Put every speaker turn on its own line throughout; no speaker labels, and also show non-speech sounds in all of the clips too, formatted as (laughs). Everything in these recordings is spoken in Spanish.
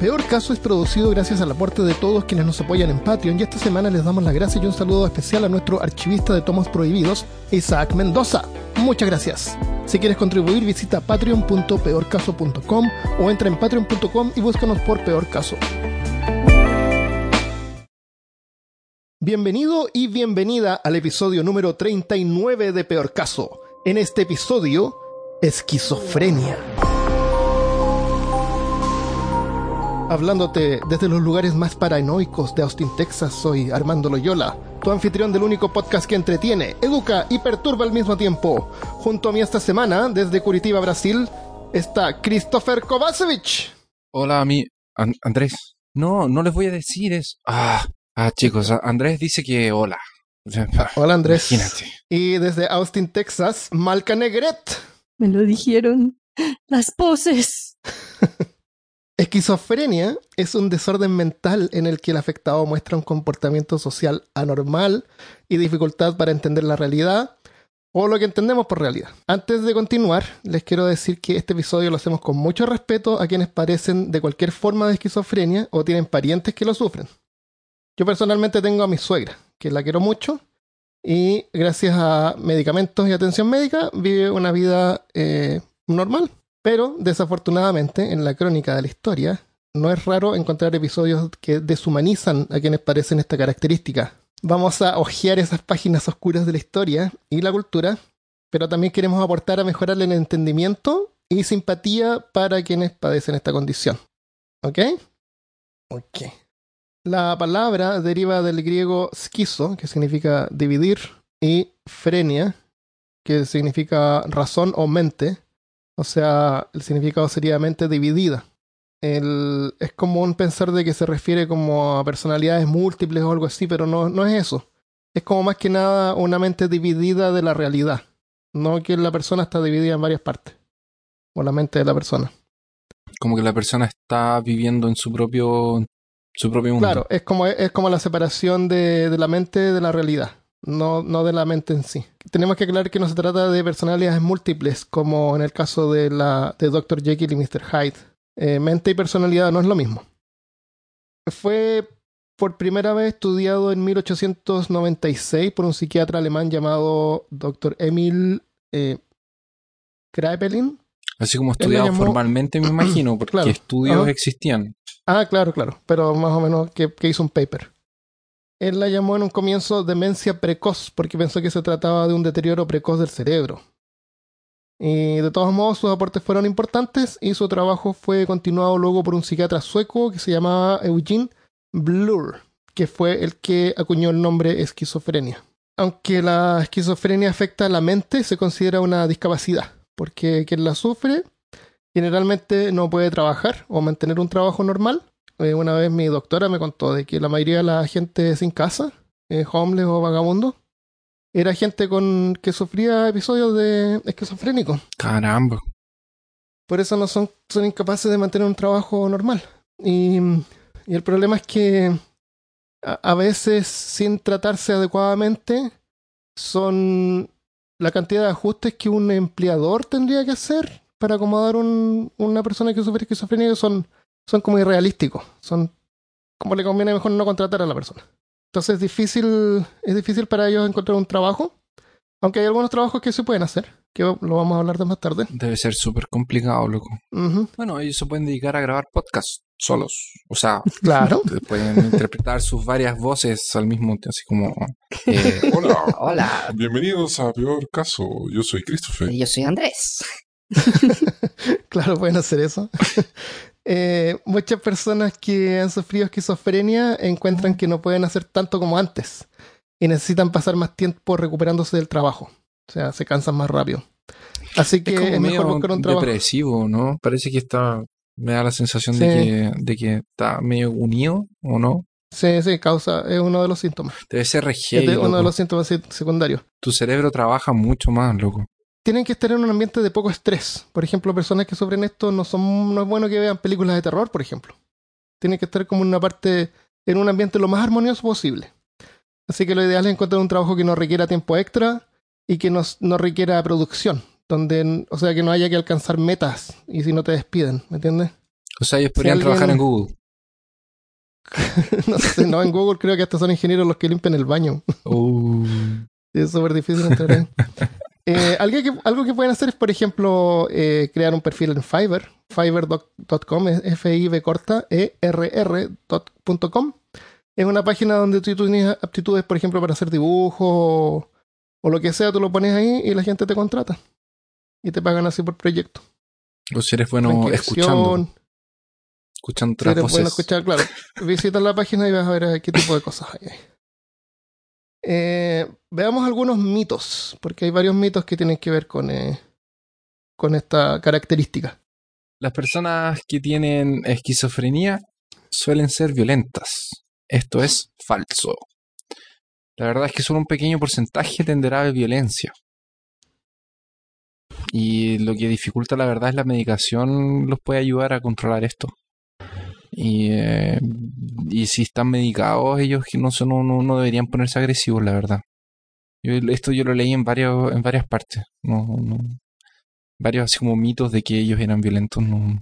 Peor Caso es producido gracias al aporte de todos quienes nos apoyan en Patreon y esta semana les damos las gracias y un saludo especial a nuestro archivista de tomos prohibidos, Isaac Mendoza. Muchas gracias. Si quieres contribuir visita patreon.peorcaso.com o entra en patreon.com y búscanos por Peor Caso. Bienvenido y bienvenida al episodio número 39 de Peor Caso. En este episodio, esquizofrenia. Hablándote desde los lugares más paranoicos de Austin, Texas, soy Armando Loyola, tu anfitrión del único podcast que entretiene, educa y perturba al mismo tiempo. Junto a mí esta semana, desde Curitiba, Brasil, está Christopher Kovacevic.
Hola, a mí, An- Andrés. No, no les voy a decir eso. Ah, ah, chicos, Andrés dice que hola.
Hola Andrés.
Imagínate.
Y desde Austin, Texas, Malca Negret.
Me lo dijeron. Las poses. (laughs)
Esquizofrenia es un desorden mental en el que el afectado muestra un comportamiento social anormal y dificultad para entender la realidad o lo que entendemos por realidad. Antes de continuar, les quiero decir que este episodio lo hacemos con mucho respeto a quienes padecen de cualquier forma de esquizofrenia o tienen parientes que lo sufren. Yo personalmente tengo a mi suegra, que la quiero mucho y gracias a medicamentos y atención médica vive una vida eh, normal. Pero, desafortunadamente, en la crónica de la historia, no es raro encontrar episodios que deshumanizan a quienes parecen esta característica. Vamos a hojear esas páginas oscuras de la historia y la cultura, pero también queremos aportar a mejorar el entendimiento y simpatía para quienes padecen esta condición. ¿Ok? Ok. La palabra deriva del griego schizo, que significa dividir, y frenia, que significa razón o mente. O sea, el significado sería mente dividida. El- es común pensar de que se refiere como a personalidades múltiples o algo así, pero no, no es eso. Es como más que nada una mente dividida de la realidad. No que la persona está dividida en varias partes. O la mente de la persona.
Como que la persona está viviendo en su propio, su propio mundo.
Claro, es como, es como la separación de, de la mente de la realidad, no, no de la mente en sí. Tenemos que aclarar que no se trata de personalidades múltiples, como en el caso de, la, de Dr. Jekyll y Mr. Hyde. Eh, mente y personalidad no es lo mismo. Fue por primera vez estudiado en 1896 por un psiquiatra alemán llamado Dr. Emil eh, Kraepelin.
Así como estudiado
llamó-
formalmente, me imagino, (clears throat) porque
Claro.
estudios
Ajá.
existían.
Ah, claro, claro. Pero más o menos que, que hizo un paper. Él la llamó en un comienzo demencia precoz porque pensó que se trataba de un deterioro precoz del cerebro. Y de todos modos sus aportes fueron importantes y su trabajo fue continuado luego por un psiquiatra sueco que se llamaba Eugene Blur, que fue el que acuñó el nombre esquizofrenia. Aunque la esquizofrenia afecta a la mente, se considera una discapacidad, porque quien la sufre generalmente no puede trabajar o mantener un trabajo normal. Eh, una vez mi doctora me contó de que la mayoría de la gente sin casa, eh, homeless o vagabundo, era gente con que sufría episodios de esquizofrénico.
Caramba.
Por eso no son, son incapaces de mantener un trabajo normal. Y, y el problema es que a, a veces, sin tratarse adecuadamente, son la cantidad de ajustes que un empleador tendría que hacer para acomodar un, una persona que sufre esquizofrenia son, son como irrealísticos. Son como le conviene mejor no contratar a la persona. Entonces es difícil, es difícil para ellos encontrar un trabajo. Aunque hay algunos trabajos que se pueden hacer, que lo vamos a hablar de más tarde.
Debe ser súper complicado, loco.
Ujú,
Bueno, ellos se pueden dedicar a grabar podcasts solos. O sea, (laughs)
Claro.
pueden interpretar sus varias voces al mismo tiempo, así como... eh, (laughs)
Hola,
Hola,
bienvenidos a Peor Caso. Yo soy Christopher.
yo soy Andrés. (laughs)
claro, pueden hacer eso. Eh, muchas personas que han sufrido esquizofrenia encuentran que no pueden hacer tanto como antes y necesitan pasar más tiempo recuperándose del trabajo. O sea, se cansan más rápido. Así que
es
es,
como
mejor
medio
buscar un trabajo.
depresivo, ¿no? Parece que está... Me da la sensación de, que, de que está medio unido, ¿o no?
Sí, sí, causa, es uno de los síntomas.
Debe ser re
Es uno de los síntomas se- secundarios.
Tu cerebro trabaja mucho más, loco.
Tienen que estar en un ambiente de poco estrés. Por ejemplo, personas que sufren esto no son, no es bueno que vean películas de terror, por ejemplo. Tienen que estar como en una parte, en un ambiente lo más armonioso posible. Así que lo ideal es encontrar un trabajo que no requiera tiempo extra y que no, no requiera producción. Donde, o sea, que no haya que alcanzar metas y si no te despiden, ¿me entiendes?
O sea, ellos podrían
alguien-
trabajar en Google. (laughs)
no sé, no, en Google creo que hasta son ingenieros los que limpian el baño.
Uh, (laughs)
Es súper difícil entrar ahí. (laughs) Eh, algo, que, algo que pueden hacer es, por ejemplo, eh, crear un perfil en Fiverr. Fiverr.com es F-I-V corta E E-R-R.com. Es una página donde tú tienes aptitudes, por ejemplo, para hacer dibujos o, o lo que sea, tú lo pones ahí y la gente te contrata. Y te pagan así por proyecto.
o si eres bueno escuchando, escuchando
Si
otras
eres
voces.
bueno escuchar, claro. (laughs) Visitas la página y vas a ver qué tipo de cosas hay ahí. Eh, veamos algunos mitos, porque hay varios mitos que tienen que ver con, eh, con esta característica.
Las personas que tienen esquizofrenia suelen ser violentas. Esto es falso. La verdad es que solo un pequeño porcentaje tenderá a violencia. Y lo que dificulta la verdad es la medicación los puede ayudar a controlar esto. Y, eh, y si están medicados, ellos que no, son, no, no deberían ponerse agresivos, la verdad. Yo, esto yo lo leí en, varios, en varias partes. No, no- varios así como mitos de que ellos eran violentos. No,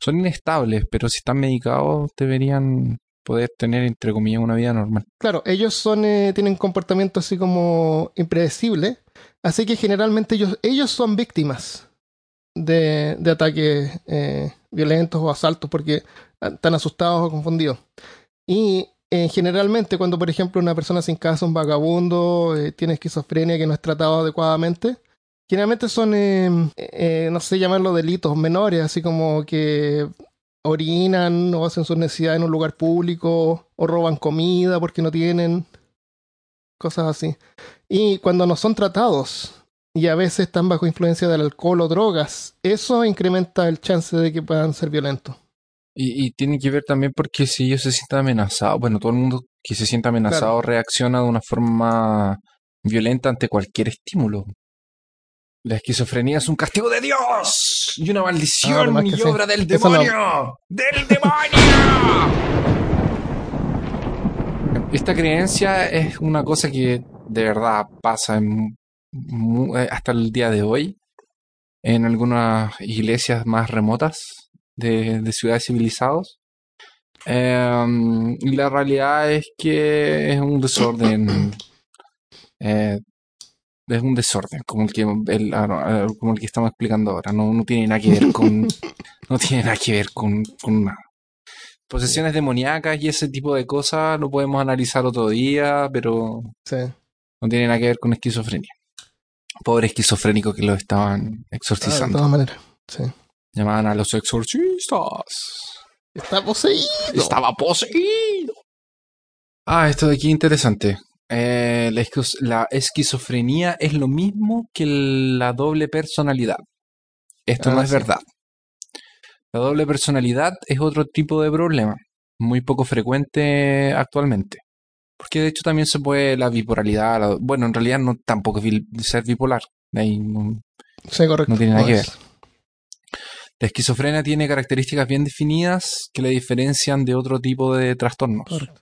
son inestables, pero si están medicados deberían poder tener, entre comillas, una vida normal.
Claro, ellos son, eh, tienen comportamiento así como impredecible, así que generalmente ellos, ellos son víctimas de, ataques eh, violentos o asaltos porque están asustados o confundidos. Y eh, generalmente cuando, por ejemplo, una persona sin casa, un vagabundo, eh, tiene esquizofrenia que no es tratado adecuadamente, generalmente son, eh, no sé llamarlo delitos menores, así como que orinan o hacen sus necesidades en un lugar público o roban comida porque no tienen cosas así. Y cuando no son tratados y a veces están bajo influencia del alcohol o drogas, eso incrementa el chance de que puedan ser violentos.
Y, y tiene que ver también porque si ellos se sienten amenazados, bueno, todo el mundo que se siente amenazado reacciona de una forma violenta ante cualquier estímulo. La esquizofrenia es un castigo de Dios y una
Ah,
maldición y
sí.
obra del
no.
demonio. ¡Del demonio! Esta creencia es una cosa que de verdad pasa en hasta el día de hoy en algunas iglesias más remotas de, de ciudades civilizadas. Em, y la realidad es que es un desorden. eh, es un desorden, como el que el- ah, como el que estamos explicando ahora. No, no tiene nada que ver con. no tiene nada que ver con, con nada. Posesiones demoníacas y ese tipo de cosas lo podemos analizar otro día, pero
Sí.
no tiene nada que ver con esquizofrenia. Pobre esquizofrénico que lo estaban
Ah, de
exorcizando.
todas maneras. Sí.
Llamaban a los exorcistas.
Está poseído.
Estaba poseído. Ah, esto de aquí interesante. Eh, la, esquiz- la esquizofrenia es lo mismo que la doble personalidad. Esto
Ah,
no es
sí.
verdad. La doble personalidad es otro tipo de problema, muy poco frecuente actualmente. Porque de hecho también se puede la bipolaridad, la- bueno, en realidad no tampoco es ser bipolar. Ahí no-
Sí, correcto.
No tiene nada que
es.
La esquizofrenia tiene características bien definidas que le diferencian de otro tipo de trastornos.
Correcto.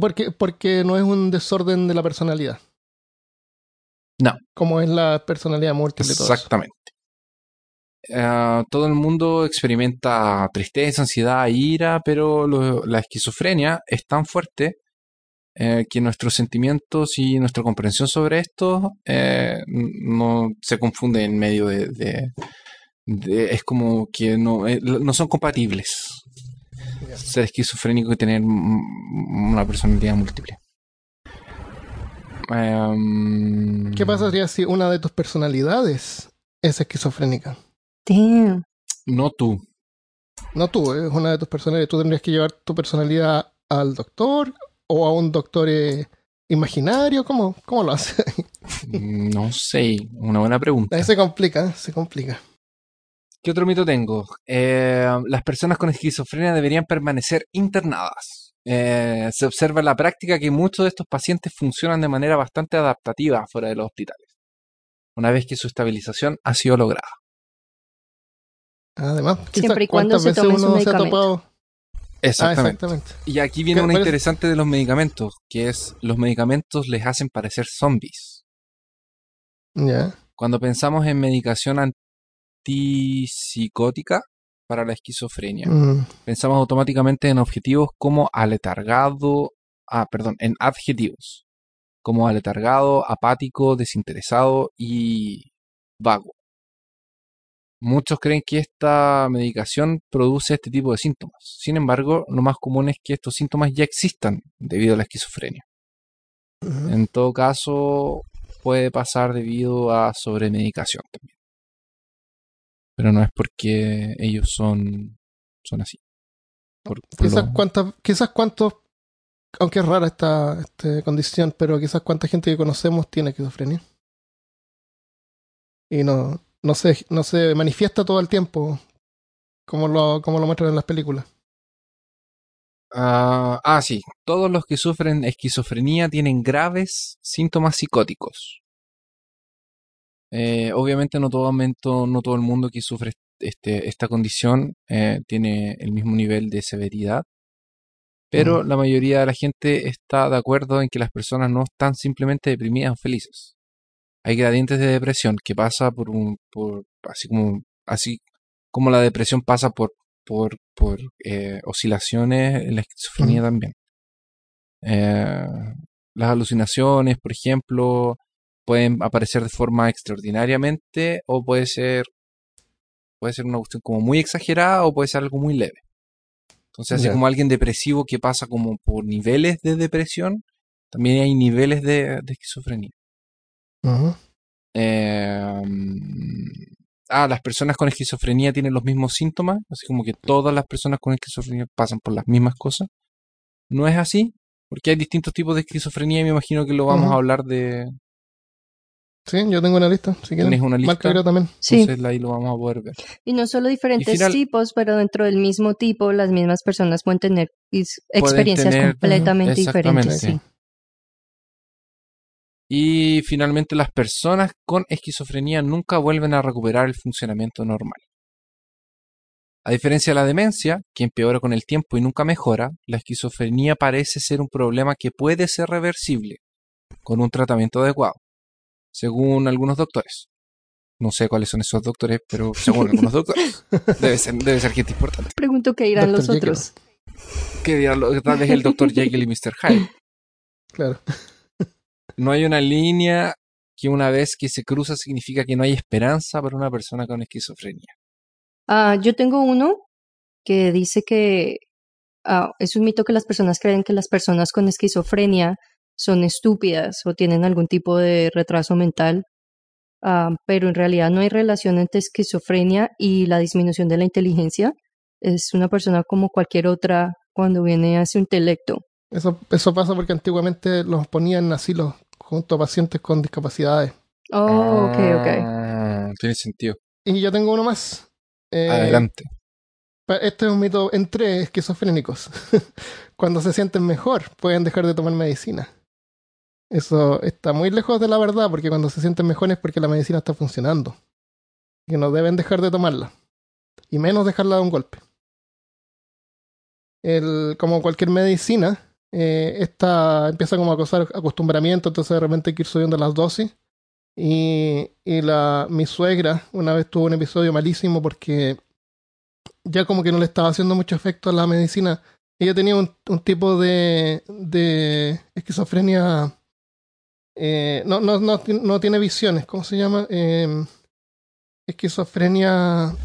Porque, porque no es un desorden de la personalidad.
No.
Como es la personalidad múltiple.
Exactamente. Eh, todo el mundo experimenta tristeza, ansiedad, ira, pero lo- la esquizofrenia es tan fuerte eh, que nuestros sentimientos y nuestra comprensión sobre esto eh, no se confunde en medio de, de- de- es como que no, eh, no son compatibles. Ser esquizofrénico y tener una personalidad múltiple. Em,
¿Qué pasaría si una de tus personalidades es esquizofrénica?
Damn.
No tú.
No tú, es una de tus personalidades. Tú tendrías que llevar tu personalidad al doctor o a un doctor eh, imaginario. ¿Cómo, ¿Cómo lo hace?
No sé, una buena pregunta.
Ahí se complica, se complica.
¿Qué otro mito tengo? Eh, las personas con esquizofrenia deberían permanecer internadas. Eh, se observa en la práctica que muchos de estos pacientes funcionan de manera bastante adaptativa fuera de los hospitales, una vez que su estabilización ha sido lograda.
Además,
Siempre y cuando
¿cuántas
se tome su
uno se ha
medicamento.
Ah,
Exactamente. Y aquí viene
¿Qué
una
parece?
interesante de los medicamentos, que es los medicamentos les hacen parecer zombies.
Ya.
Cuando pensamos en medicación antipsicótica, para la esquizofrenia.
Mm,
Pensamos automáticamente en objetivos como aletargado, ah, perdón, en adjetivos, como aletargado, apático, desinteresado y vago. Muchos creen que esta medicación produce este tipo de síntomas. Sin embargo, lo más común es que estos síntomas ya existan debido a la esquizofrenia. En todo caso, puede pasar debido a sobremedicación también. Pero no es porque ellos son, son así. Por- por
Quizás
lo-
cuántas, quizás cuántos, aunque es rara esta, esta condición, pero quizás cuánta gente que conocemos tiene esquizofrenia. Y no, no se, no se manifiesta todo el tiempo como lo, como lo muestran en las películas.
Ah, ah, sí. Todos los que sufren esquizofrenia tienen graves síntomas psicóticos. Eh, obviamente no todo momento, no todo el mundo que sufre este, esta condición eh, tiene el mismo nivel de severidad, pero la mayoría de la gente está de acuerdo en que las personas no están simplemente deprimidas o felices. Hay gradientes de depresión que pasa por un, por, así como, así como la depresión pasa por, por, por eh, oscilaciones en la esquizofrenia también. Eh, las alucinaciones, por ejemplo, pueden aparecer de forma extraordinariamente o puede ser puede ser una cuestión como muy exagerada o puede ser algo muy leve. Entonces, así como alguien depresivo que pasa como por niveles de depresión, también hay niveles de, de esquizofrenia. Eh, ah, las personas con esquizofrenia tienen los mismos síntomas, así como que todas las personas con esquizofrenia pasan por las mismas cosas. No es así, porque hay distintos tipos de esquizofrenia y me imagino que lo vamos a hablar de...
Sí, yo tengo una lista. Si.
¿Tienes una lista?
Marca también.
Sí,
Entonces ahí lo vamos a poder ver.
y no solo diferentes
final-
tipos, pero dentro del mismo tipo, las mismas personas pueden tener
Pueden
experiencias
tener-
completamente diferentes. Sí.
Y finalmente las personas con esquizofrenia nunca vuelven a recuperar el funcionamiento normal. A diferencia de la demencia, que empeora con el tiempo y nunca mejora, la esquizofrenia parece ser un problema que puede ser reversible con un tratamiento adecuado, según algunos doctores. No sé cuáles son esos doctores, pero según (laughs) algunos doctores. Debe ser, debe ser gente importante.
Pregunto qué dirán
Dr.
los
Jekyll.
otros.
Que dirán lo- tal vez el doctor Jekyll y Mr. Hyde.
Claro.
No hay una línea que una vez que se cruza significa que no hay esperanza para una persona con esquizofrenia.
Ah, yo tengo uno que dice que ah, es un mito que las personas creen que las personas con esquizofrenia son estúpidas o tienen algún tipo de retraso mental, ah, pero en realidad no hay relación entre esquizofrenia y la disminución de la inteligencia. Es una persona como cualquier otra cuando viene a su intelecto.
Eso, eso pasa porque antiguamente los ponían en asilos junto a pacientes con discapacidades.
Oh, ok, ok.
Ah, Tiene sentido.
Y yo tengo uno más. Eh,
Adelante.
Este es un mito entre esquizofrénicos. (laughs) Cuando se sienten mejor, pueden dejar de tomar medicina. Eso está muy lejos de la verdad, porque cuando se sienten mejor es porque la medicina está funcionando. Y no deben dejar de tomarla. Y menos dejarla de un golpe. El, como cualquier medicina, eh, esta empieza como a causar acostumbramiento, entonces de repente hay que ir subiendo las dosis. Y, y la, mi suegra una vez tuvo un episodio malísimo porque ya como que no le estaba haciendo mucho efecto a la medicina. Ella tenía un, tipo de, de esquizofrenia. eh, no, no, no, no tiene visiones, ¿cómo se llama? (clears throat) Eh, esquizofrenia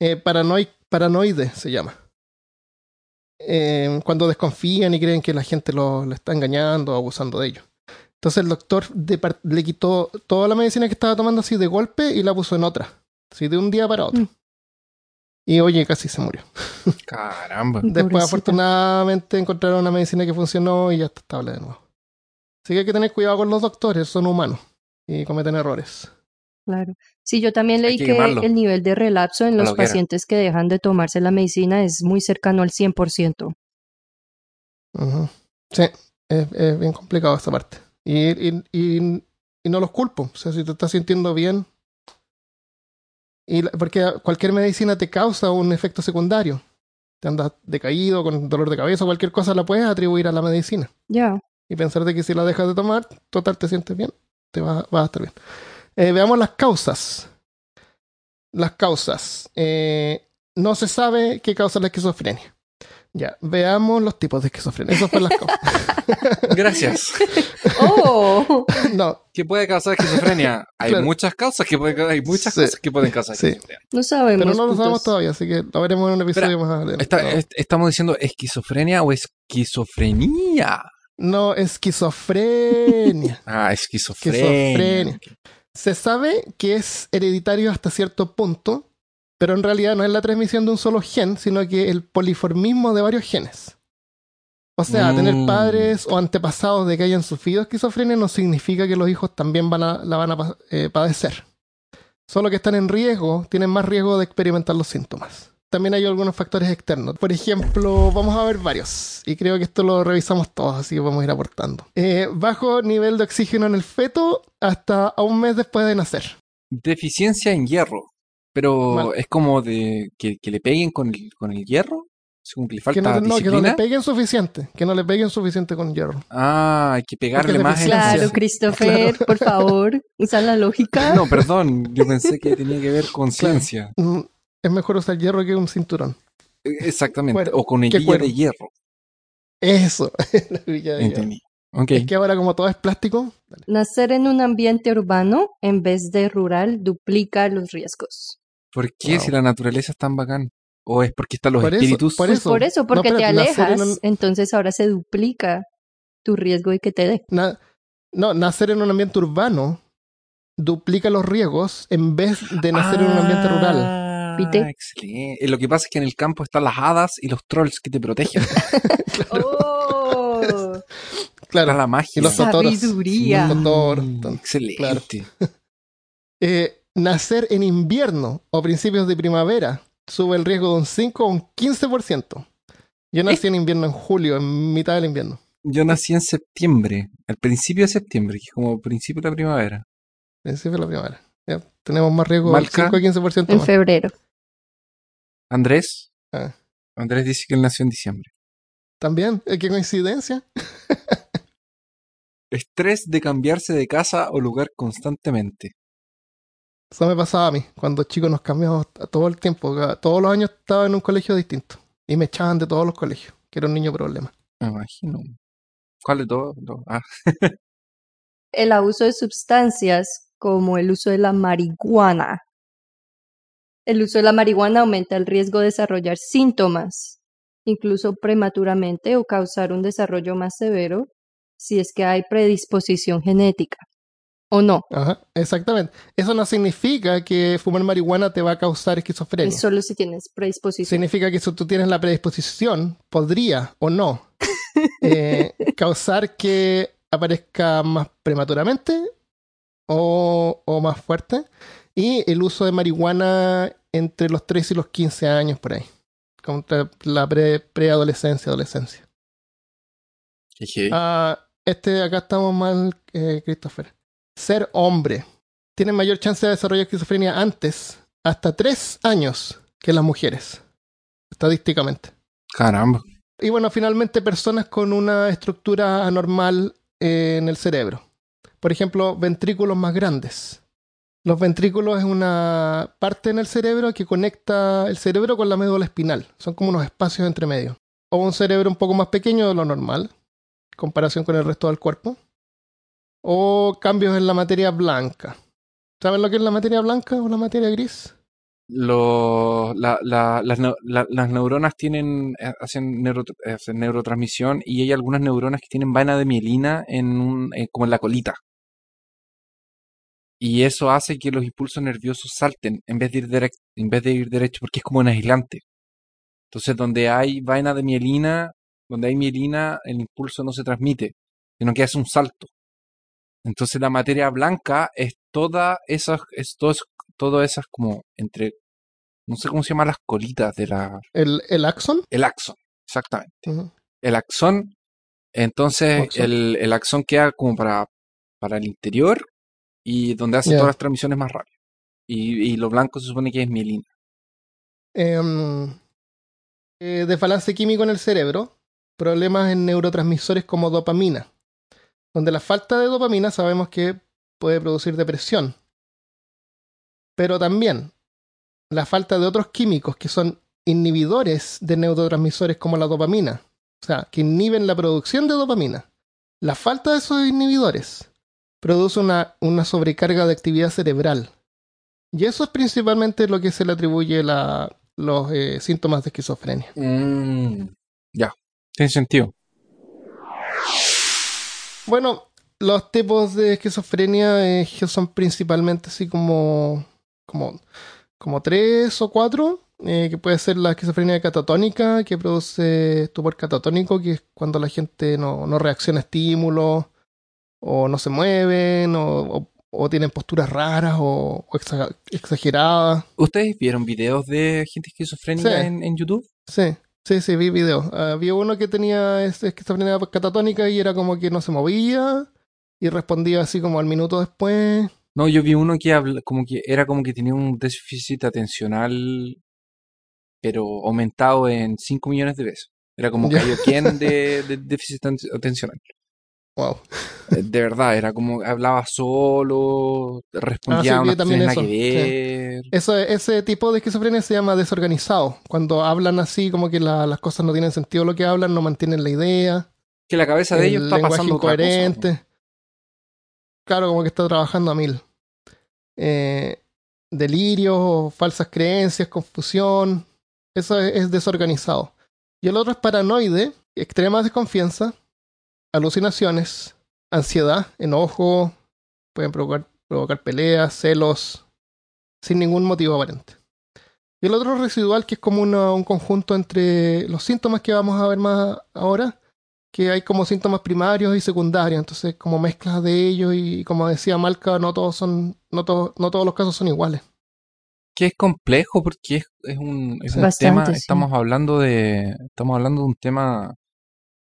eh, paranoi- paranoide se llama. Eh, cuando desconfían y creen que la gente lo, lo está engañando o abusando de ellos. Entonces el doctor de le quitó toda la medicina que estaba tomando así de golpe y la puso en otra. Así de un día para otro.
Mm.
Y oye, casi se murió. (laughs)
Caramba.
Después,
Pobrecita.
afortunadamente, encontraron una medicina que funcionó y ya está estable de nuevo. Así que hay que tener cuidado con los doctores, son humanos y cometen errores.
Claro. Sí, yo también
Hay
leí
que
el nivel de relapso en los pacientes que dejan de tomarse la medicina es muy cercano al 100%.
Ujú. Sí, es, es bien complicado esta parte. Y, y, y, y no los culpo. O sea, si te estás sintiendo bien. Y la- porque cualquier medicina te causa un efecto secundario. Te andas decaído, con dolor de cabeza, cualquier cosa la puedes atribuir a la medicina.
Ya.
y pensar de que si la dejas de tomar, total te sientes bien, te va, va a estar bien. Eh, veamos las causas. las causas. Eh, no se sabe qué causa la esquizofrenia. Ya, veamos los tipos de esquizofrenia. Esas fueron las causas. (laughs)
Gracias.
¡Oh!
no,
¿Qué puede causar esquizofrenia? Hay
Claro.
muchas causas que pueden hay muchas
Sí.
cosas que pueden causar
Sí.
esquizofrenia.
No sabemos.
pero no lo
putos.
sabemos todavía, así que lo veremos en un episodio más adelante.
Está-
no,
est- estamos diciendo esquizofrenia o esquizofrenia.
no, esquizofrenia.
Ah, esquizofrenia.
Esquizofrenia. Se sabe que es hereditario hasta cierto punto, pero en realidad no es la transmisión de un solo gen, sino que el poliformismo de varios genes. O sea,
Mm.
tener padres o antepasados de que hayan sufrido esquizofrenia no significa que los hijos también van a, la van a eh, padecer. Solo que están en riesgo, tienen más riesgo de experimentar los síntomas. También hay algunos factores externos. Por ejemplo, vamos a ver varios. Y creo que esto lo revisamos todos, así que vamos a ir aportando. Eh, bajo nivel de oxígeno en el feto hasta a un mes después de nacer.
Deficiencia en hierro. Pero
Mal.
es como de que, que le peguen con el, con el hierro. Como que le
Que
falta
no, no, que no le peguen suficiente. Que no le peguen suficiente con hierro.
Ah, hay que pegarle más en.
Claro, Christopher, (laughs) por favor, usa la lógica. (laughs)
No, perdón, yo pensé que tenía que ver con ciencia.
Es mejor usar hierro que un cinturón.
Eh, Exactamente. O con
¿Qué
hebilla de hierro.
Eso. (laughs) La villa de hierro.
Entendí. Ok.
Es que ahora como todo es plástico,
Nacer en un ambiente urbano en vez de rural duplica los riesgos.
¿Por qué
Wow.
si la naturaleza es tan bacán? ¿O es porque están los
Por eso-
espíritus?
por
Pues
eso.
por eso, porque
No,
te alejas,
en un-
entonces ahora se duplica tu riesgo de que te dé.
na- no, nacer en un ambiente urbano duplica los riesgos en vez de nacer en un ambiente rural.
Ah,
¿Viste?
Excelente. Eh, Lo que pasa es que en el campo están las hadas y los trolls que te protegen. (laughs)
¡Oh!
Está
Claro.
la magia.
Y los totoros.
Sabiduría.
Los totoros.
Mm, Excelente.
Eh, nacer en invierno o principios de primavera sube el riesgo de un 5 o un 15%. Yo nací en invierno en julio, en mitad del invierno.
Yo nací en septiembre, al principio de septiembre, que es como principio de la primavera.
Principio de la primavera. Ya, tenemos más riesgo del
Malca.
5 a 15%
En
más.
febrero.
Andrés.
Ah.
Andrés dice que él nació en diciembre.
También, eh, qué coincidencia. (laughs)
Estrés de cambiarse de casa o lugar constantemente.
Eso me pasaba a mí. Cuando chicos nos cambiamos todo el tiempo. Todos los años estaba en un colegio distinto. Y me echaban de todos los colegios. Que era un niño problema.
Me imagino. ¿Cuál de todos? No, Ah, (laughs)
El abuso de sustancias como el uso de la marihuana. El uso de la marihuana aumenta el riesgo de desarrollar síntomas, incluso prematuramente, o causar un desarrollo más severo si es que hay predisposición genética. ¿O no?
Ajá, exactamente. Eso no significa que fumar marihuana te va a causar esquizofrenia.
Es solo si tienes predisposición.
Significa que si tú tienes la predisposición, podría o no (laughs) eh, causar que aparezca más prematuramente o, o más fuerte. Y el uso de marihuana entre los 3 y los 15 años por ahí. Contra la pre- preadolescencia, adolescencia.
jeje.
Ah, este, acá estamos mal, eh, Christopher. Ser hombre. Tiene mayor chance de desarrollar esquizofrenia antes, hasta 3 años, que las mujeres. Estadísticamente.
Caramba.
Y bueno, finalmente personas con una estructura anormal eh, en el cerebro. Por ejemplo, ventrículos más grandes. Los ventrículos es una parte en el cerebro que conecta el cerebro con la médula espinal. Son como unos espacios entre medio. O un cerebro un poco más pequeño de lo normal, en comparación con el resto del cuerpo. O cambios en la materia blanca. ¿Saben lo que es la materia blanca o la materia gris?
Lo- la- la- las, neu- la- las neuronas tienen eh, hacen, neuro- hacen neurotransmisión y hay algunas neuronas que tienen vaina de mielina en un, eh, como en la colita. Y eso hace que los impulsos nerviosos salten en vez de ir direct- en vez de ir derecho porque es como un aislante. Entonces, donde hay vaina de mielina, donde hay mielina, el impulso no se transmite, sino que hace un salto. Entonces, la materia blanca es toda esas, es todo, todo esas como entre, no sé cómo se llaman las colitas de la,
El, el axón.
el axón, exactamente. El axón, entonces
Axón.
el, el axón queda como para, para el interior y donde hace todas las transmisiones más rápido. Y, y lo blanco se supone que es mielina.
Em, eh, desbalance químico en el cerebro, problemas en neurotransmisores como dopamina, donde la falta de dopamina sabemos que puede producir depresión. Pero también la falta de otros químicos que son inhibidores de neurotransmisores como la dopamina, o sea, que inhiben la producción de dopamina. La falta de esos inhibidores produce una, una sobrecarga de actividad cerebral. Y eso es principalmente lo que se le atribuye la, los eh, síntomas de esquizofrenia.
Mm, ya, tiene sentido.
Bueno, los tipos de esquizofrenia eh, son principalmente así como, como, como tres o cuatro, eh, que puede ser la esquizofrenia catatónica, que produce estupor catatónico, que es cuando la gente no, no reacciona a estímulos, o no se mueven, o, o- o tienen posturas raras o, o exa- exageradas.
¿Ustedes vieron videos de gente esquizofrénica
Sí.
en, en YouTube?
Sí, sí, sí, vi videos. Había uno que tenía esquizofrenia catatónica y era como que no se movía y respondía así como al minuto después.
No, yo vi uno que habla, como que era como que tenía un déficit atencional, pero aumentado en 5 millones de veces. Era como
Ya.
Kaioken de, (laughs) de déficit aten- atencional.
Wow.
Eh, De verdad, era como hablaba solo, respondía
Ah, sí,
a
eso,
que ver.
Eso, ese tipo de esquizofrenia se llama desorganizado. Cuando hablan así, como que la- las cosas no tienen sentido lo que hablan, no mantienen la idea.
Que la cabeza de
el
ellos está pasando otra cosa.
incoherente. Claro, como que está trabajando a mil. Eh, delirios, falsas creencias, confusión. Eso es, es desorganizado. Y el otro es paranoide, extrema desconfianza, alucinaciones, ansiedad, enojo, pueden provocar, provocar peleas, celos, sin ningún motivo aparente. Y el otro residual, que es como una- un conjunto entre los síntomas que vamos a ver más ahora, que hay como síntomas primarios y secundarios, entonces como mezclas de ellos y como decía Malca, no todos son, no, todos no todos los casos son iguales.
que es complejo porque es, es un, es un
Bastante,
tema,
sí.
estamos hablando de, estamos hablando de un tema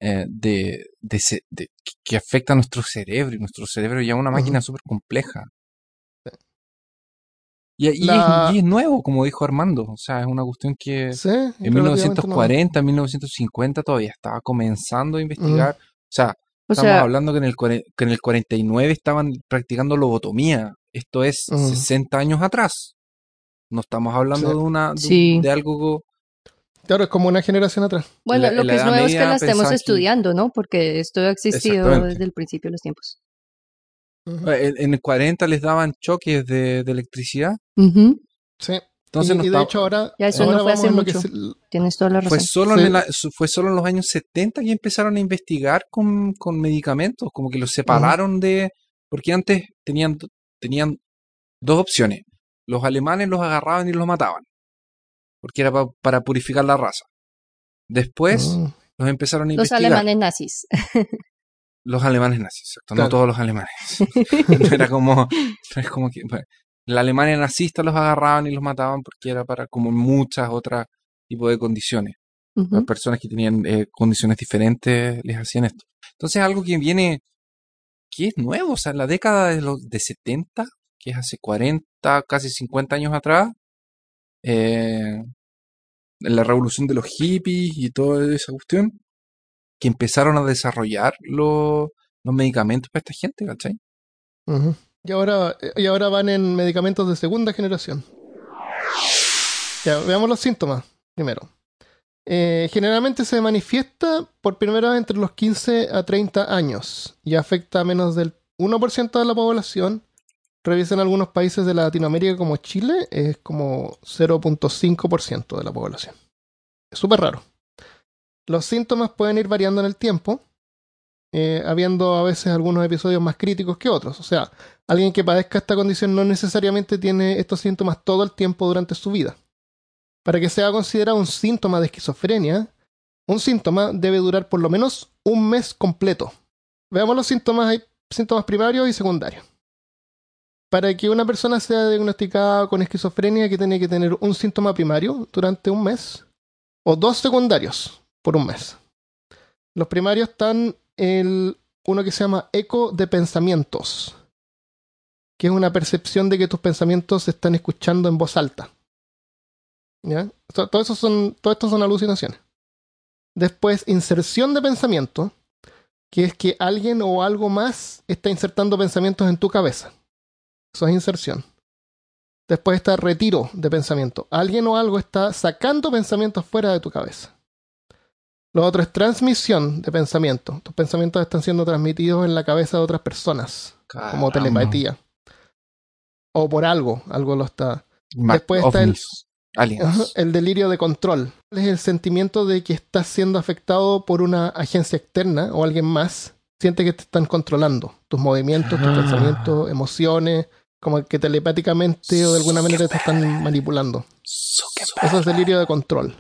eh, de, de, de- que- afecta a nuestro cerebro y nuestro cerebro ya es una máquina súper compleja. Y, y
La-
es, y es nuevo, como dijo Armando, o sea, es una cuestión que
Sí,
en
relativamente nuevo.
1940, 1950 todavía estaba comenzando a investigar, o sea,
O
estamos
sea,
hablando que en, el, que en el 49 estaban practicando lobotomía. Esto es
Mm.
60 años atrás. No estamos hablando
Sí.
de una de, un-
Sí.
de algo
Claro, es como una generación atrás.
bueno,
la-
lo
la
que es nuevo es que la estemos estudiando, ¿no? Porque esto ha existido desde el principio de los tiempos.
Ujú.
en, en el 40 les daban choques de, de electricidad.
Sí.
Entonces
y,
no
y de
estaba-
hecho ahora,
Ya, eso
ahora
no fue hace mucho. Tienes toda la razón.
fue solo,
Sí.
en el- fue solo en los años 70 que empezaron a investigar con, con medicamentos, como que los separaron de... Porque antes tenían, tenían dos opciones. Los alemanes los agarraban y los mataban, porque era pa- para purificar la raza. Después los empezaron a
Los
investigar.
alemanes nazis. (laughs)
Los alemanes nazis, exacto. No todos los alemanes. (laughs) era como, no es como que bueno, la Alemania nazista los agarraban y los mataban porque era para como muchas otras tipos de condiciones. Las personas que tenían eh, condiciones diferentes les hacían esto. Entonces algo que viene, que es nuevo, o sea, en la década de los de 70, que es hace 40, casi 50 años atrás, eh, la revolución de los hippies y toda esa cuestión, que empezaron a desarrollar los, los medicamentos para esta gente, ¿cachai?
Y ahora, y ahora van en medicamentos de segunda generación. Ya, veamos los síntomas primero. Eh, generalmente se manifiesta por primera vez entre los 15 a 30 años y afecta a menos del 1% de la población. Revisen algunos países de Latinoamérica como Chile, es como 0.5% de la población. Es súper raro. Los síntomas pueden ir variando en el tiempo, eh, habiendo a veces algunos episodios más críticos que otros. O sea, alguien que padezca esta condición no necesariamente tiene estos síntomas todo el tiempo durante su vida. Para que sea considerado un síntoma de esquizofrenia, un síntoma debe durar por lo menos un mes completo. Veamos los síntomas, hay síntomas primarios y secundarios. Para que una persona sea diagnosticada con esquizofrenia, que tiene que tener un síntoma primario durante un mes o dos secundarios por un mes. Los primarios están el uno que se llama eco de pensamientos, que es una percepción de que tus pensamientos se están escuchando en voz alta. ¿Ya? To- Todo son, todo esto son alucinaciones. Después, inserción de pensamiento, que es que alguien o algo más está insertando pensamientos en tu cabeza. Eso es inserción. Después está retiro de pensamiento. Alguien o algo está sacando pensamientos fuera de tu cabeza. Lo otro es transmisión de pensamiento. Tus pensamientos están siendo transmitidos en la cabeza de otras personas, como telepatía. O por algo, algo lo está. Después está
aliens.
El delirio de control. Es el sentimiento de que estás siendo afectado por una agencia externa o alguien más. Siente que te están controlando tus movimientos, tus
Ah.
pensamientos, emociones, como que telepáticamente o de alguna manera te están manipulando. Eso es delirio de control.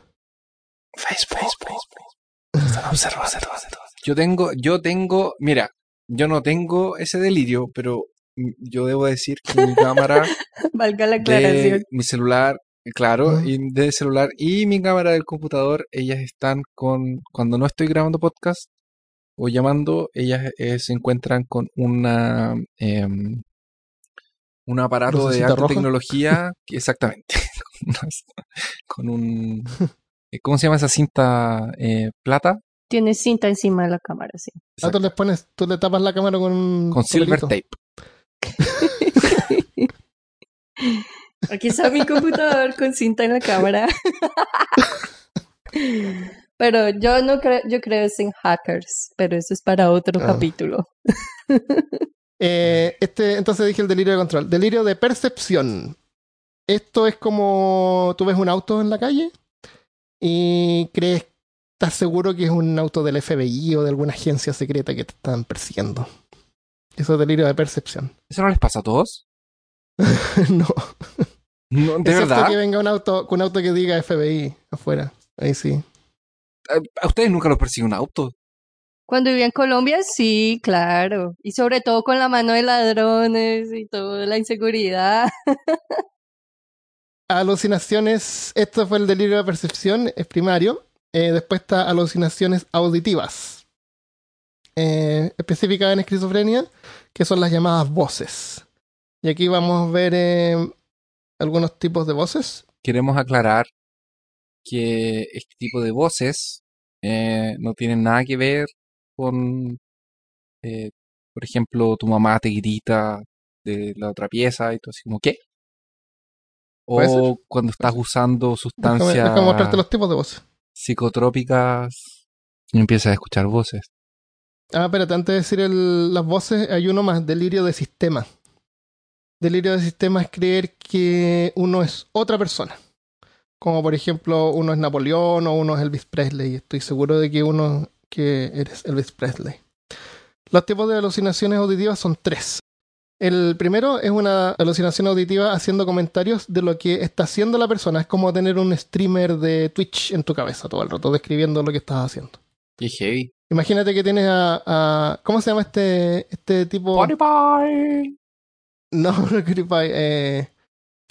Yo tengo, yo tengo, mira, yo no tengo ese delirio, pero yo debo decir que mi cámara (laughs)
Valga la aclaración.
de mi celular, claro, y de celular y mi cámara del computador, ellas están con, cuando no estoy grabando podcast o llamando, ellas eh, se encuentran con una em, un aparato de
¿Lucecita
alta
roja?
tecnología, exactamente, (laughs) con un eh, ¿cómo se llama esa cinta eh, plata?
Tienes cinta encima de la cámara, sí.
Ah, tú le pones, tú le tapas la cámara con un
Con silver tape. (laughs)
Aquí está mi computador con cinta en la cámara. (laughs) Pero yo no creo, yo creo es en hackers, pero eso es para otro
Ah.
capítulo.
Eh, este, entonces dije el delirio de control. Delirio de percepción. Esto es como tú ves un auto en la calle y crees, estás seguro que es un auto del FBI o de alguna agencia secreta que te están persiguiendo. Eso es delirio de percepción. (laughs)
¿Eso no les pasa a todos?
no.
No, ¿De
Excepto
verdad?
que venga un auto, un auto que diga FBI afuera. Ahí sí.
¿A ustedes nunca los persigue un auto?
Cuando vivía en Colombia, sí, claro. Y sobre todo con la mano de ladrones y toda la inseguridad. (laughs)
Alucinaciones, esto fue el delirio de percepción, es primario. Eh, después está alucinaciones auditivas. Eh, específicas en esquizofrenia, que son las llamadas voces. Y aquí vamos a ver eh, algunos tipos de voces.
Queremos aclarar que este tipo de voces eh, no tienen nada que ver con, eh, por ejemplo, tu mamá te grita de la otra pieza y tú así como, ¿qué?
¿Puede
O cuando estás usando
Déjame,
sustancias
déjame mostrarte los tipos de voces.
psicotrópicas y empiezas a escuchar voces.
Ah, espérate, antes de decir el- las voces, hay uno más, delirio de sistema. Delirio de sistema es creer que uno es otra persona. Como por ejemplo, uno es Napoleón o uno es Elvis Presley. Estoy seguro de que uno que eres Elvis Presley. Los tipos de alucinaciones auditivas son tres. El primero es una alucinación auditiva haciendo comentarios de lo que está haciendo la persona. Es como tener un streamer de Twitch en tu cabeza todo el rato, describiendo lo que estás haciendo.
Qué heavy.
Imagínate que tienes a, a- ¿cómo se llama este este tipo?
Bye bye.
No, (laughs) no PewDiePie, eh,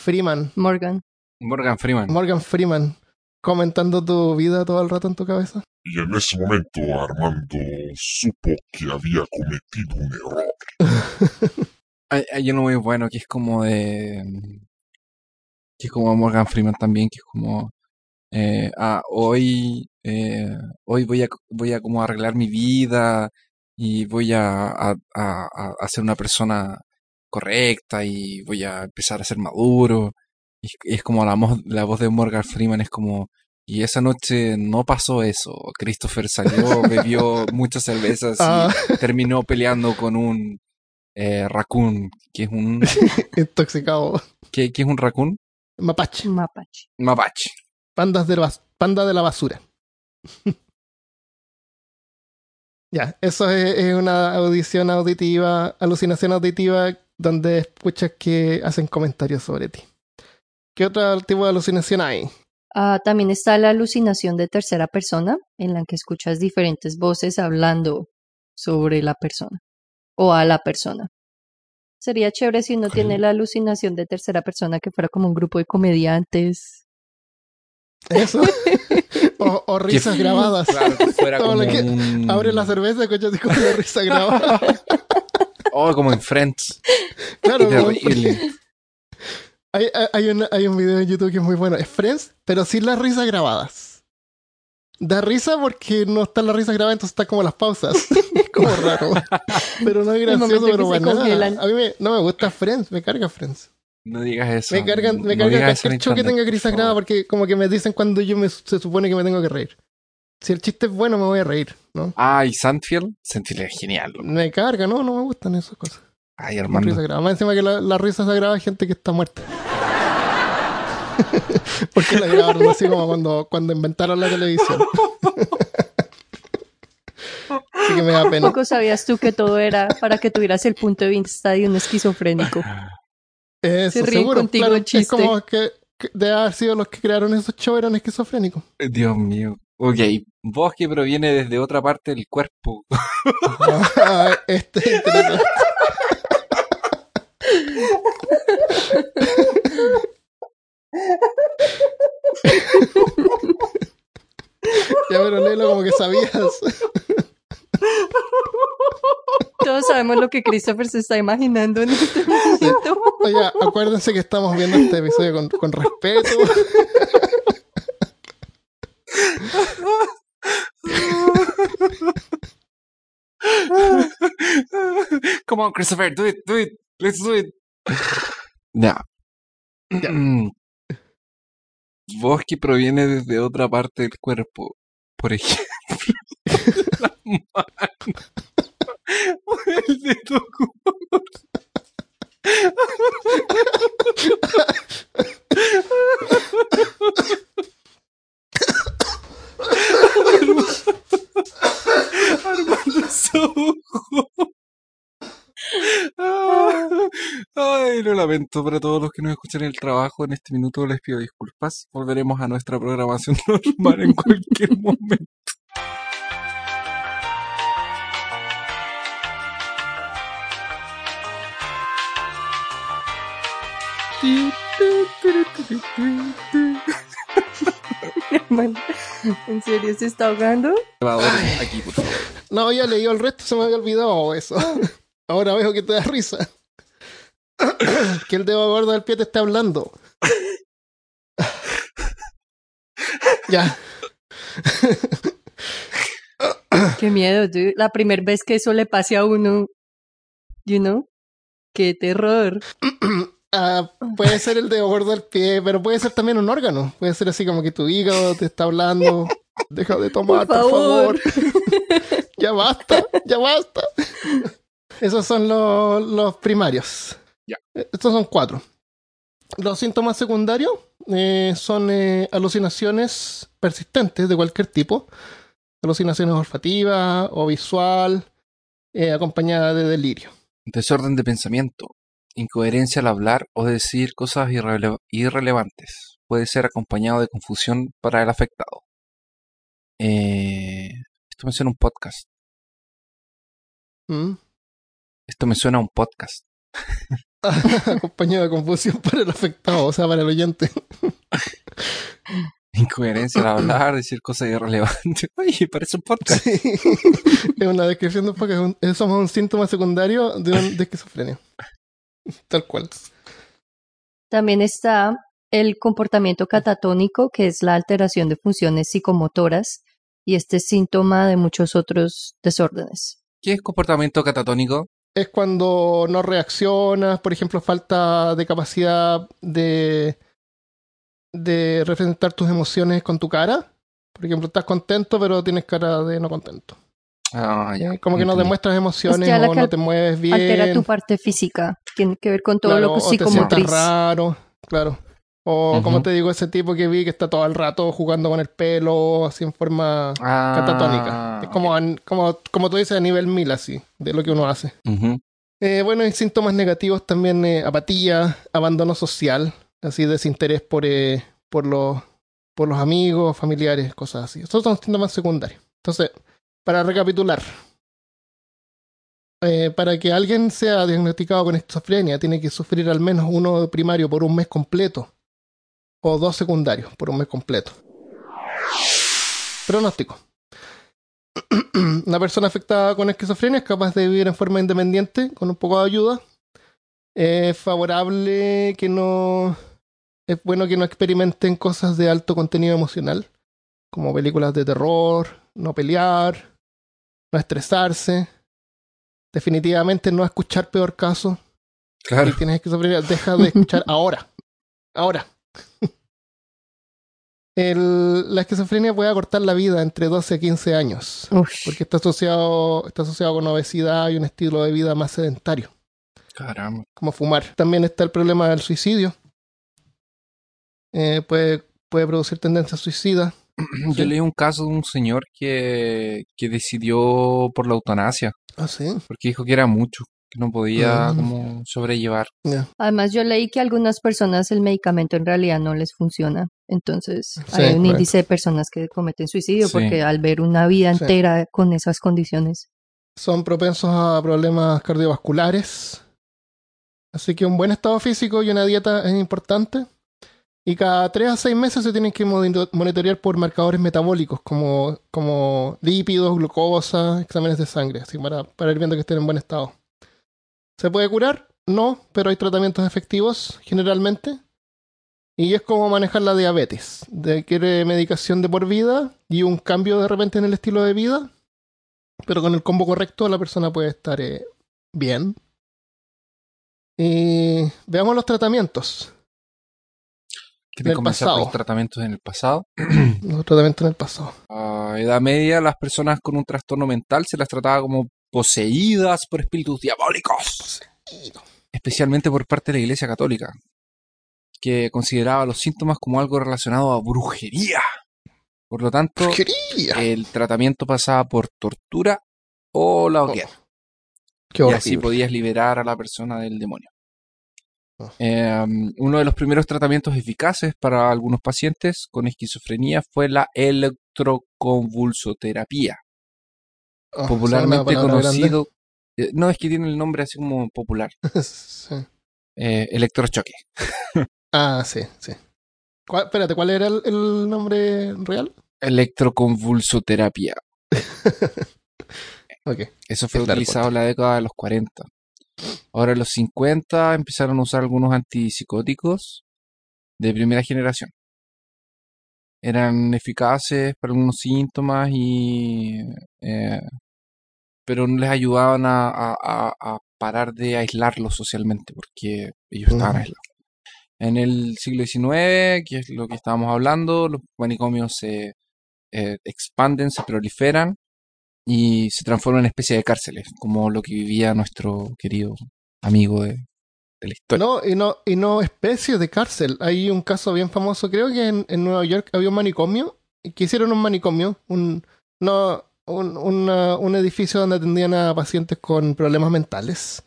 Freeman,
Morgan.
Morgan Freeman.
Morgan Freeman, comentando tu vida todo el rato en tu cabeza.
Y en ese momento Armando supo que había cometido un error. (laughs)
Hay, uno muy bueno que es como de. que es como Morgan Freeman también, que es como. eh, ah, hoy. eh, hoy voy a, voy a como arreglar mi vida y voy a, a, a, ser una persona correcta y voy a empezar a ser maduro. Y, es como la, la voz de Morgan Freeman es como. Y esa noche no pasó eso. Christopher salió, (laughs) bebió muchas cervezas y
Ah,
terminó peleando con un eh, raccoon, que es un (laughs)
intoxicado.
¿qué, qué es un raccoon?
Mapache,
Mapache.
Mapache.
pandas de la bas- panda de la basura. (laughs) ya, eso es, es una audición auditiva, alucinación auditiva donde escuchas que hacen comentarios sobre ti. ¿Qué otro tipo de alucinación hay?
Ah, también está la alucinación de tercera persona, en la que escuchas diferentes voces hablando sobre la persona o a la persona. Sería chévere si uno tiene la alucinación de tercera persona que fuera como un grupo de comediantes.
Eso. (laughs) o, o risas grabadas.
Claro, que fuera
Todo
como
lo que-
un...
Abre la cerveza y escuchas así como una risa grabada. (laughs)
Oh, como en Friends.
Claro, como-. Hay, hay- un, hay un video en YouTube que es muy bueno. Es Friends, pero sin las risas grabadas. Da risa porque no están las risas grabadas, entonces están como las pausas. (laughs) Es como raro. Pero no es gracioso, pero bueno. A mí me- no me gusta Friends, me carga Friends.
No digas eso.
Me cargan, me
no
carga
digas eso en
cualquier show que tenga Sagrada
favor.
porque como que me dicen cuando yo me, se supone que me tengo que reír. Si el chiste es bueno, me voy a reír, ¿no?
Ah, y Sandfield. Sandfield es genial. loco.
Me carga, no, no me gustan esas cosas.
Ay,
grabada. Más encima que la, la risa se graba gente que está muerta. (laughs) Porque la grabaron así como cuando, cuando inventaron la televisión. (laughs) así que me da pena.
Poco sabías tú que todo era para que tuvieras el punto de vista de un esquizofrénico.
Eso,
Se ríen
seguro.
contigo
claro,
el chiste.
Es como que, que de haber sido los que crearon esos shows eran esquizofrénicos.
Dios mío. Ok, voz que proviene desde otra parte del cuerpo. (laughs)
Ah, este es interesante. Ya, pero léelo como que sabías.
Todos sabemos lo que Christopher se está imaginando en este momento.
Oye, acuérdense que estamos viendo este episodio con, con respeto.
Come on, Christopher, do it, do it, let's do it. Voz que proviene desde otra parte del cuerpo. Por ejemplo, (laughs) la mano. O el dedo gordo. (laughs) Armando Sojo. (laughs) Ay, lo lamento para todos los que nos escuchan en el trabajo. En este minuto les pido disculpas. Volveremos a nuestra programación (laughs) normal en cualquier momento.
Hermano, ¿En serio se está ahogando?
Grabador, aquí, por favor.
No, ya leí el resto, se me había olvidado eso. Ahora veo que te da risa. (coughs) que el dedo gordo del pie te está hablando. (coughs) ya. (coughs)
Qué miedo, dude. La primera vez que eso le pase a uno, you know? Qué terror.
Ah, puede ser el dedo gordo del pie, pero puede ser también un órgano. Puede ser así como que tu hígado te está hablando. Deja de tomar, por
Por
favor.
favor. (laughs)
ya basta, ya basta. Esos son los, los primarios.
Ya.
Estos son cuatro. Los síntomas secundarios eh, son eh, alucinaciones persistentes de cualquier tipo. Alucinaciones olfativas o visual, eh, acompañada de delirio.
Desorden de pensamiento. Incoherencia al hablar o decir cosas irrele- irrelevantes. Puede ser acompañado de confusión para el afectado. Eh, esto me suena un podcast.
¿Mm?
Esto me suena a un podcast. (laughs)
acompañado de confusión para el afectado, o sea, para el oyente. (laughs)
Incoherencia al hablar, decir cosas irrelevantes. (laughs) Oye, parece un podcast.
Sí. es una descripción de un poco. es un- es- Somos un síntoma secundario de, un- de esquizofrenia. Tal cual.
También está el comportamiento catatónico, que es la alteración de funciones psicomotoras, y este es síntoma de muchos otros desórdenes.
¿Qué es comportamiento catatónico?
Es cuando no reaccionas, por ejemplo, falta de capacidad de, de representar tus emociones con tu cara. Por ejemplo, estás contento, pero tienes cara de no contento.
Ah, ya.
Como que no demuestras emociones o no te mueves bien.
Altera tu parte física, tiene que ver con todo
claro,
lo que es
o te
psicomotriz.
raro, claro. O como te digo, ese tipo que vi que está todo el rato jugando con el pelo, así en forma
Ah,
catatónica. Es como, como, como tú dices, a nivel mil, así, de lo que uno hace. Eh, bueno, hay síntomas negativos también, eh, apatía, abandono social, así desinterés por, eh, por, los, por los amigos, familiares, cosas así. Esos son síntomas secundarios. Entonces, para recapitular, eh, para que alguien sea diagnosticado con esquizofrenia, tiene que sufrir al menos uno primario por un mes completo o dos secundarios por un mes completo. Pronóstico. (clears throat) Una persona afectada con esquizofrenia es capaz de vivir en forma independiente con un poco de ayuda. Es favorable que no. Es bueno que no experimenten cosas de alto contenido emocional, como películas de terror, no pelear, no estresarse, definitivamente no escuchar peor caso,
Claro.
y tienes esquizofrenia, deja de escuchar (laughs) ahora. Ahora. El- la esquizofrenia puede acortar la vida entre 12 a 15 años,
Uf,
porque está asociado, está asociado con obesidad y un estilo de vida más sedentario,
Caramba.
como fumar. También está el problema del suicidio. Eh, puede, puede producir tendencias suicidas. (clears throat)
Yo leí un caso de un señor que, que decidió por la eutanasia,
Ah, sí.
porque dijo que era mucho, que no podía
Mm.
como sobrellevar.
Además, yo leí que a algunas personas el medicamento en realidad no les funciona. Entonces,
Sí,
hay un
correcto.
índice de personas que cometen suicidio
Sí.
porque al ver una vida
Sí.
entera con esas condiciones.
Son propensos a problemas cardiovasculares. Así que un buen estado físico y una dieta es importante. Y cada 3 a 6 meses se tienen que monito- monitorear por marcadores metabólicos como, como lípidos, glucosa, exámenes de sangre, así para, para ir viendo que estén en buen estado. ¿Se puede curar? No, pero hay tratamientos efectivos generalmente. Y es como manejar la diabetes. Requiere medicación de por vida y un cambio de repente en el estilo de vida. Pero con el combo correcto la persona puede estar eh, bien. Y veamos los tratamientos.
¿Quieren comenzar por los tratamientos en el pasado?
Los tratamientos en el pasado.
A edad media, las personas con un trastorno mental se las trataba como poseídas por espíritus diabólicos. Especialmente por parte de la Iglesia Católica, que consideraba los síntomas como algo relacionado a brujería. Por lo tanto, el tratamiento pasaba por tortura o la hoguera.
Qué
y así podías liberar a la persona del demonio.
Oh.
Eh, uno de los primeros tratamientos eficaces para algunos pacientes con esquizofrenia fue la electroconvulsoterapia,
Oh,
popularmente conocido. eh, no es que tiene el nombre así como popular. (laughs)
Sí.
eh, electrochoque.
Ah, sí, sí. ¿Cuál- espérate, ¿cuál era el, el nombre real?
Electroconvulsoterapia.
Ok.
Eso fue
Es
utilizado en la década de los 40. Ahora en los 50 empezaron a usar algunos antipsicóticos de primera generación. Eran eficaces para algunos síntomas y eh, pero no les ayudaban a, a- a- a parar de aislarlos socialmente porque ellos estaban aislados. En el siglo XIX, que es lo que estábamos hablando, los manicomios se eh, expanden, se proliferan y se transforman en especie de cárceles, como lo que vivía nuestro querido amigo de, de la historia.
No, y no, y no especies de cárcel. Hay un caso bien famoso, creo que en, en Nueva York había un manicomio, que hicieron un manicomio, un, no, un, una- un edificio donde atendían a pacientes con problemas mentales.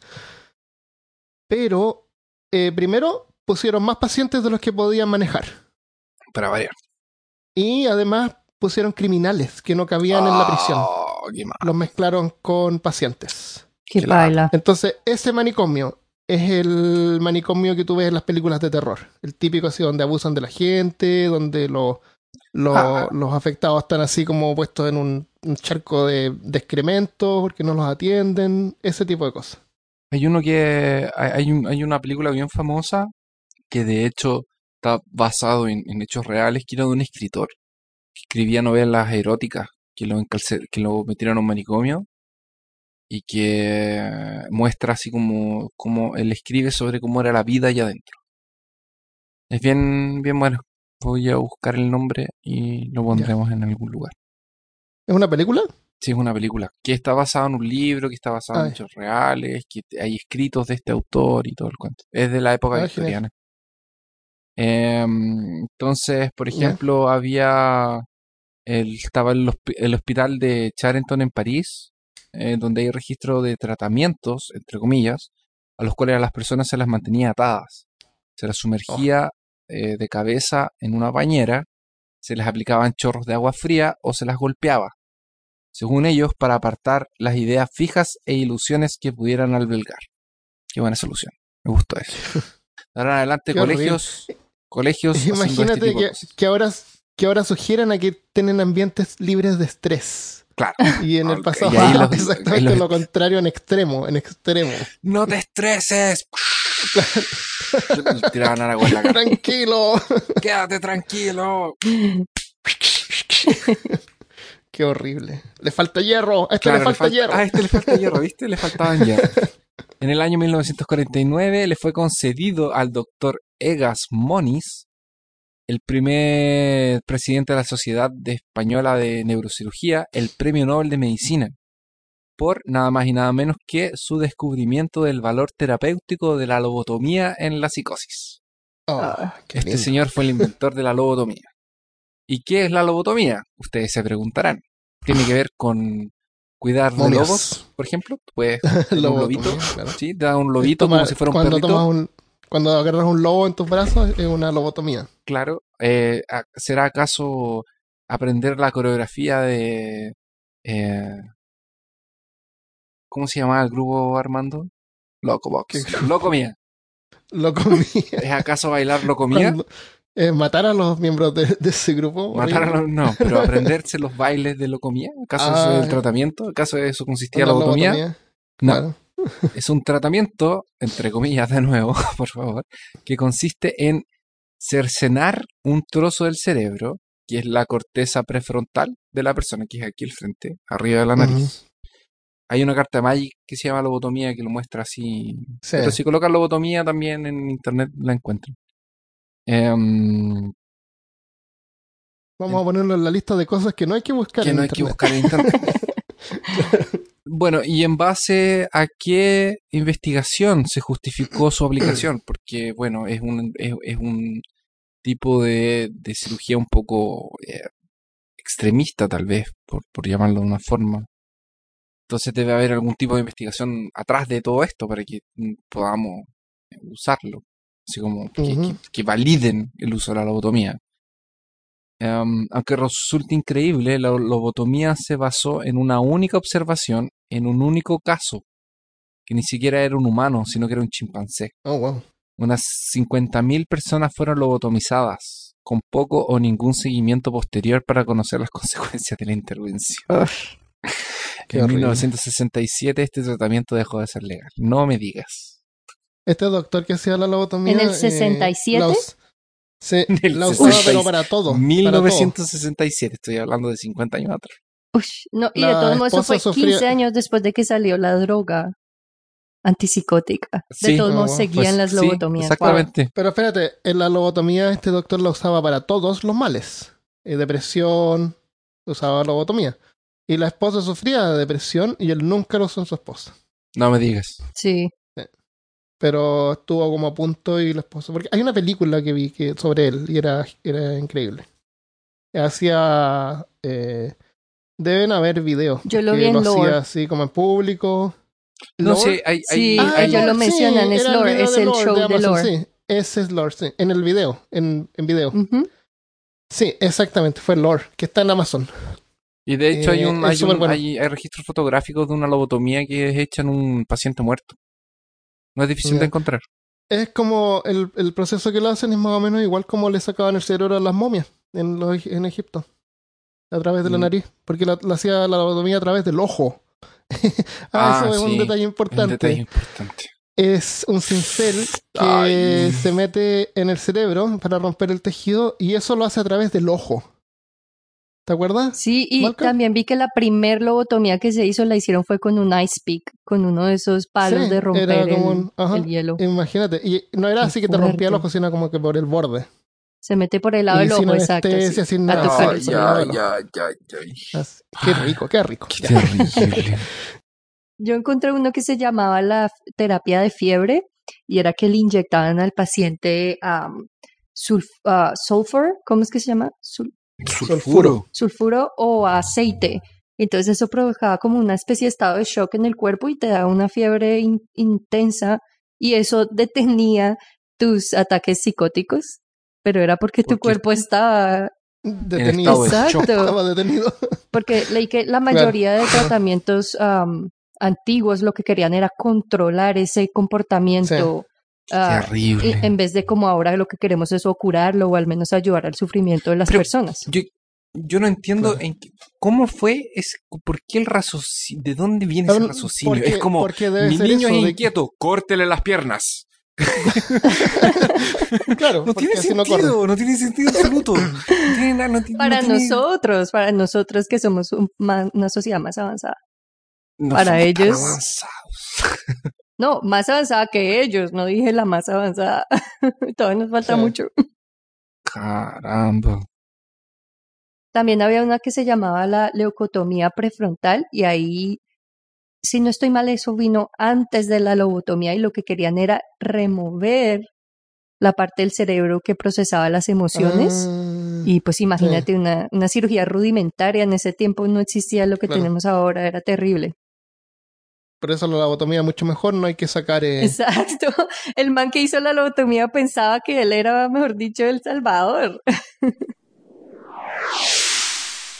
Pero eh, primero pusieron más pacientes de los que podían manejar.
Para variar.
Y además pusieron criminales que no cabían en la prisión.
Oh, qué mal.
Los mezclaron con pacientes.
Qué
Qué
baila.
Entonces, ese manicomio es el manicomio que tú ves en las películas de terror. El típico así donde abusan de la gente, donde los, los,
Ah.
los afectados están así como puestos en un, un charco de, de excrementos porque no los atienden, ese tipo de cosas.
Hay uno que. Hay, un- hay una película bien famosa que de hecho está basado en, en hechos reales, que era de un escritor que escribía novelas eróticas, que lo, encalce- que lo metieron a un manicomio y que muestra así como, como él escribe sobre cómo era la vida allá adentro. Es bien, bien bueno. Voy a buscar el nombre y lo pondremos en algún lugar.
¿Es una película?
Sí, es una película que está basada en un libro, que está basada
Ah,
en
ya.
hechos reales, que hay escritos de este autor y todo el cuento. Es de la época
Ah,
victoriana. Em, entonces, por ejemplo, había el, estaba el, el hospital de Charenton en París, eh, donde hay registro de tratamientos, entre comillas, a los cuales a las personas se las mantenía atadas. Se las sumergía eh, de cabeza en una bañera, se les aplicaban chorros de agua fría o se las golpeaba según ellos, para apartar las ideas fijas e ilusiones que pudieran albergar. Qué buena solución. Me gustó eso. De (laughs) Ahora en adelante,
Qué horrible.
colegios, colegios. este
Imagínate que ahora, que ahora sugieran a que tienen ambientes libres de estrés.
Claro.
Y en el pasado (laughs) exactamente lo contrario en extremo, en extremo.
¡No te estreses! (laughs) Tiraban agua en la cara.
Tranquilo.
¡Quédate tranquilo! (laughs)
Qué horrible. Le falta hierro. A este
Claro,
le falta hierro.
A este le falta hierro, ¿viste? Le faltaban hierro. En el año 1949 le fue concedido al doctor Egas Moniz, el primer presidente de la Sociedad de Española de Neurocirugía, el Premio Nobel de Medicina, por nada más y nada menos que su descubrimiento del valor terapéutico de la lobotomía en la psicosis.
Oh, qué
Este
lindo.
señor fue el inventor de la lobotomía. ¿Y qué es la lobotomía? Ustedes se preguntarán. Tiene que ver con cuidar de lobos, por ejemplo. Puedes (laughs) tener un lobito,
claro.
¿sí? Te da un lobito
Toma-
como si fuera un perrito.
tomas un- cuando agarras un lobo en tus brazos, es una lobotomía.
Claro. Eh, ¿Será acaso aprender la coreografía de... eh, ¿Cómo se llamaba el grupo Armando? Locobox.
¿Qué
Locomía.
Locomía. (laughs)
¿Es acaso bailar locomía?
Cuando- eh, matar a los miembros de, de ese grupo.
Matar a los, no, pero aprenderse los bailes de locomía. ¿Acaso eso es
Ah.
el tratamiento? ¿Acaso eso consistía en la lobotomía?
lobotomía.
No,
Claro.
Es un tratamiento, entre comillas de nuevo, (laughs) por favor, que consiste en cercenar un trozo del cerebro, que es la corteza prefrontal de la persona, que es aquí al frente, arriba de la nariz. Hay una carta de Magic que se llama lobotomía que lo muestra así.
Sí.
Pero si colocan lobotomía también en internet la encuentran. Em,
Vamos a ponerlo en la lista de cosas que no hay que buscar
que
en
no hay que buscar en internet. (laughs) (laughs) bueno, y en base a qué investigación se justificó su aplicación, (clears throat) porque bueno, es un, es, es un tipo de, de cirugía un poco eh, extremista tal vez, por, por llamarlo de una forma. Entonces debe haber algún tipo de investigación atrás de todo esto para que mm, podamos usarlo. Así como que- que validen el uso de la lobotomía. Em, aunque resulte increíble, la lobotomía se basó en una única observación, en un único caso, que ni siquiera era un humano, sino que era un chimpancé.
Oh, wow.
Unas 50.000 personas fueron lobotomizadas, con poco o ningún seguimiento posterior para conocer las (laughs) consecuencias de la intervención. (laughs)
Qué
en
horrible.
1967 este tratamiento dejó de ser legal. No me digas.
Este doctor que hacía la lobotomía.
¿En el
eh,
67?
la us- sí, (laughs)
En el
la usaba,
66.
pero para todo. para todo.
1967, estoy hablando de 50 años atrás.
Ush, no, y de
La
todos modos, eso
esposa
fue
sufría-
15 años después de que salió la droga antipsicótica.
Sí.
de todos
Ah,
modos,
bueno,
seguían
Pues,
las
sí,
lobotomías.
exactamente.
Pero espérate, en la lobotomía este doctor la usaba para todos los males. Eh, depresión, usaba lobotomía. Y la esposa sufría de depresión y él nunca lo usó en su esposa.
No me digas.
Sí.
Pero estuvo como a punto y la esposa... Porque hay una película que vi que, sobre él y era, era increíble. Hacía... eh, deben haber videos.
Yo lo vi en
lo hacía así como en público.
No sé, hay,
Sí,
hay-
Ah,
hay-
ellos lo
sí,
mencionan, es Lore, es el
Lore
show de
Amazon,
Lore.
Sí, ese es Lore, sí. En el video, en, en video. Sí, exactamente, fue Lore, que está en Amazon.
y de hecho hay,
eh,
un, hay, un-
bueno.
hay- hay registros fotográficos de una lobotomía que es hecha en un paciente muerto. No es difícil de encontrar.
Es como el, el proceso que lo hacen es más o menos igual como le sacaban el cerebro a las momias en, los, en Egipto. A través de la
Mm.
nariz. Porque la, la hacía la lobotomía a través del ojo. (laughs) ah,
Ah,
eso es
sí,
un detalle
Un
importante.
detalle importante.
Es un cincel que
Ay.
se mete en el cerebro para romper el tejido y eso lo hace a través del ojo. ¿Te acuerdas?
Sí, y también vi que la primer lobotomía que se hizo la hicieron fue con un ice pick, con uno de esos palos
Sí,
de romper
era
el,
como un- ajá.
el hielo.
Imagínate. Y no era
Qué
así que te rompía ojo, sino como que por el borde.
Se mete por el lado
Y
del ojo, exacto.
sin nada. ya, ya.
ya, ya.
Así- Qué rico, qué rico.
Qué terrible.
Yo encontré uno que se llamaba la terapia de fiebre y era que le inyectaban al paciente sulf- ah, sulfur, ¿cómo es que se llama? Sul-
Sulfuro.
sulfuro o aceite. Entonces eso provocaba como una especie de estado de shock en el cuerpo y te daba una fiebre in- intensa y eso detenía tus ataques psicóticos, pero era porque tu cuerpo estaba
Detenido.
Exacto.
Estaba detenido.
Porque leí que la mayoría de tratamientos am, antiguos lo que querían era controlar ese comportamiento. Ah,
Terrible.
y- en vez de como ahora lo que queremos es o curarlo o al menos ayudar al sufrimiento de las
Pero-
personas.
Yo, yo no entiendo
Claro.
en qué- cómo fue, es, por qué el raciocinio, de dónde viene ese
Porque-
raciocinio. es como, mi niño es
de-
inquieto, córtele las piernas. (laughs)
Claro,
No tiene
no
sentido, no, tiene sentido absoluto. (laughs) No tiene nada, no tiene-
Para
no tiene-
nosotros, para nosotros que somos un- una sociedad más avanzada.
no
para ellos-
avanzados. (laughs)
No, más avanzada que ellos, no dije la más avanzada. (laughs) Todavía nos falta
Sí.
mucho.
Caramba.
También había una que se llamaba la leucotomía prefrontal y ahí, si no estoy mal, eso vino antes de la lobotomía y lo que querían era remover la parte del cerebro que procesaba las emociones.
Ah,
Y pues imagínate una, una cirugía rudimentaria, en ese tiempo no existía lo que
Claro.
tenemos ahora, era terrible.
Por eso la lobotomía mucho mejor, no hay que sacar... eh,
Exacto. El man que hizo la lobotomía pensaba que él era, mejor dicho, el Salvador. (laughs)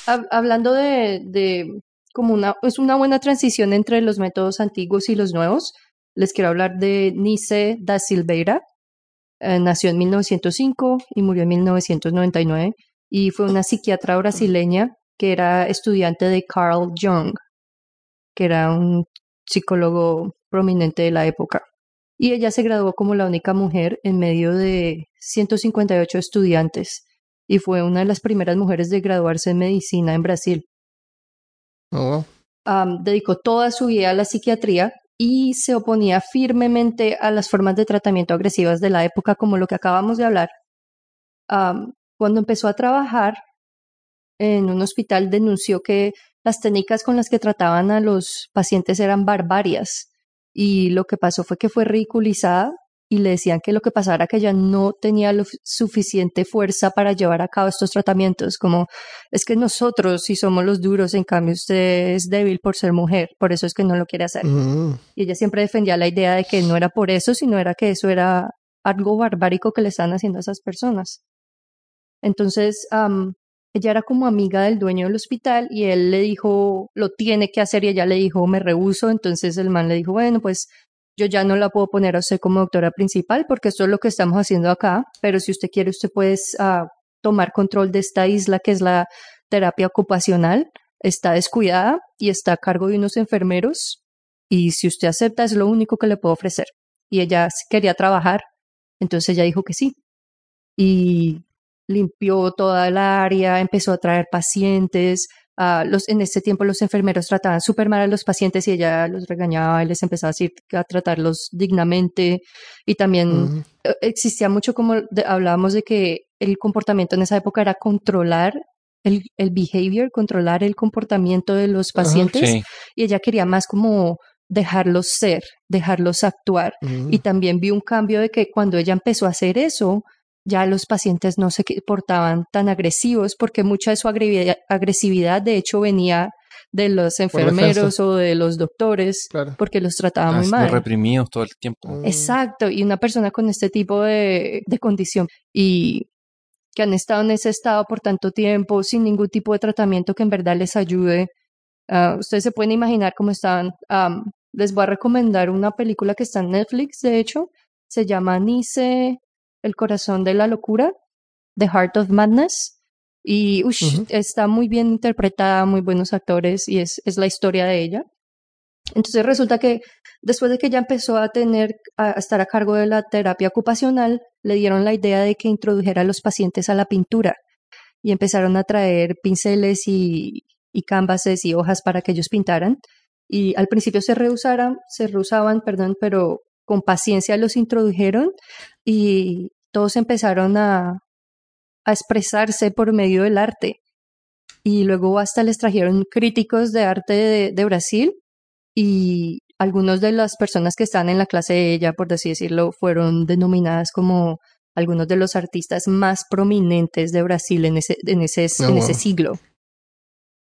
Hab- Hablando de, de como una, es una buena transición entre los métodos antiguos y los nuevos, les quiero hablar de Nice da Silveira. Eh, nació en 1905 y murió en 1999 y fue una psiquiatra brasileña que era estudiante de Carl Jung, que era un psicólogo prominente de la época. Y ella se graduó como la única mujer en medio de 158 estudiantes y fue una de las primeras mujeres de graduarse en medicina en Brasil.
oh,
dedicó toda su vida a la psiquiatría y se oponía firmemente a las formas de tratamiento agresivas de la época, como lo que acabamos de hablar. Cuando empezó a trabajar en un hospital, denunció que las técnicas con las que trataban a los pacientes eran barbarias y lo que pasó fue que fue ridiculizada y le decían que lo que pasara que ella no tenía lo suficiente fuerza para llevar a cabo estos tratamientos, como es que nosotros sí somos los duros, en cambio usted es débil por ser mujer, por eso es que no lo quiere hacer.
Mm,
Y ella siempre defendía la idea de que no era por eso, sino era que eso era algo barbárico que le estaban haciendo a esas personas. Entonces, ella era como amiga del dueño del hospital y él le dijo, lo tiene que hacer y ella le dijo, me rehuso. Entonces el man le dijo, bueno, pues yo ya no la puedo poner a usted como doctora principal porque esto es lo que estamos haciendo acá, pero si usted quiere, usted puede ah, tomar control de esta isla que es la terapia ocupacional. Está descuidada y está a cargo de unos enfermeros y si usted acepta es lo único que le puedo ofrecer. Y ella quería trabajar, entonces ella dijo que sí. Y limpió toda el área, empezó a traer pacientes. ah, los, en ese tiempo los enfermeros trataban súper mal a los pacientes y ella los regañaba y les empezaba a decir a tratarlos dignamente. Y también eh, existía mucho como de- hablábamos de que el comportamiento en esa época era controlar el, el behavior, controlar el comportamiento de los pacientes
Sí.
y ella quería más como dejarlos ser, dejarlos actuar. Y también vi un cambio de que cuando ella empezó a hacer eso, ya los pacientes no se portaban tan agresivos porque mucha de su agresividad, de hecho venía de los enfermeros o de los doctores
Claro.
porque los trataban
Han
muy mal.
reprimidos todo el tiempo.
Mm.
Exacto, y una persona con este tipo de, de condición y que han estado en ese estado por tanto tiempo sin ningún tipo de tratamiento que en verdad les ayude. ah, ustedes se pueden imaginar cómo estaban. Les voy a recomendar una película que está en Netflix, de hecho, se llama Nice, El corazón de la locura, The Heart of Madness. Y ush, está muy bien interpretada, muy buenos actores y es, es la historia de ella. Entonces resulta que después de que ella empezó a tener, a estar a cargo de la terapia ocupacional, le dieron la idea de que introdujera a los pacientes a la pintura y empezaron a traer pinceles y, y canvases y hojas para que ellos pintaran. Y al principio se rehusaran, se rehusaban, perdón, pero con paciencia los introdujeron y todos empezaron a, a expresarse por medio del arte. Y luego hasta les trajeron críticos de arte de, de Brasil y algunos de las personas que están en la clase de ella, por así decirlo, fueron denominadas como algunos de los artistas más prominentes de Brasil en ese, en ese,
Oh,
en
wow.
ese siglo.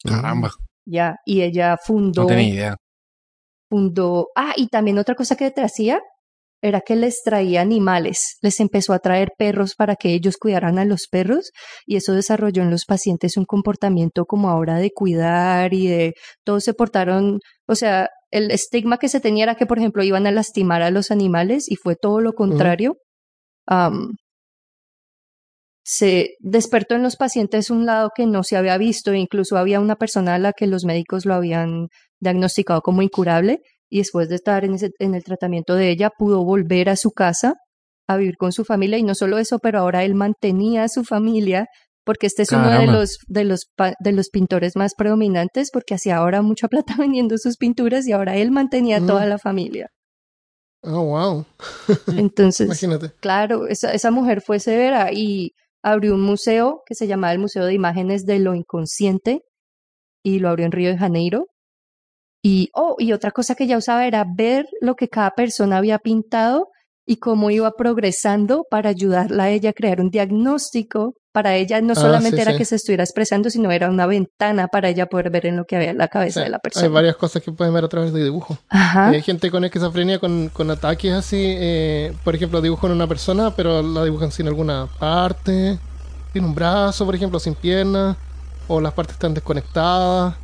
Caramba,
Ya, y ella fundó,
no tenía idea.
Fundó, ah, y también otra cosa que hacía era que les traía animales, les empezó a traer perros para que ellos cuidaran a los perros y eso desarrolló en los pacientes un comportamiento como ahora de cuidar y de todos se portaron, o sea, el estigma que se tenía era que, por ejemplo, iban a lastimar a los animales y fue todo lo contrario. Se despertó en los pacientes un lado que no se había visto, e incluso había una persona a la que los médicos lo habían diagnosticado como incurable y después de estar en, ese, en el tratamiento de ella pudo volver a su casa a vivir con su familia y no solo eso, pero ahora él mantenía a su familia porque este es uno de los de los de los pintores más predominantes porque hacía ahora mucha plata (laughs) vendiendo sus pinturas y ahora él mantenía a toda
Mm.
la familia.
Oh, wow. (laughs)
Entonces,
Imagínate.
claro, esa, esa mujer fue severa y abrió un museo que se llamaba el Museo de Imágenes de lo Inconsciente y lo abrió en Río de Janeiro. Y, oh, y otra cosa que ella usaba era ver lo que cada persona había pintado y cómo iba progresando para ayudarla a ella a crear un diagnóstico. Para ella no
Ah,
solamente
sí,
era
sí.
que se estuviera expresando, sino era una ventana para ella poder ver en lo que había en la cabeza
Sí,
de la
Hay
persona.
varias cosas que pueden ver a través de dibujo.
Ajá.
Hay gente con esquizofrenia con, con ataques así, eh, por ejemplo, dibujan una persona, pero la dibujan sin alguna parte, sin un brazo, por ejemplo, sin piernas, o las partes están desconectadas,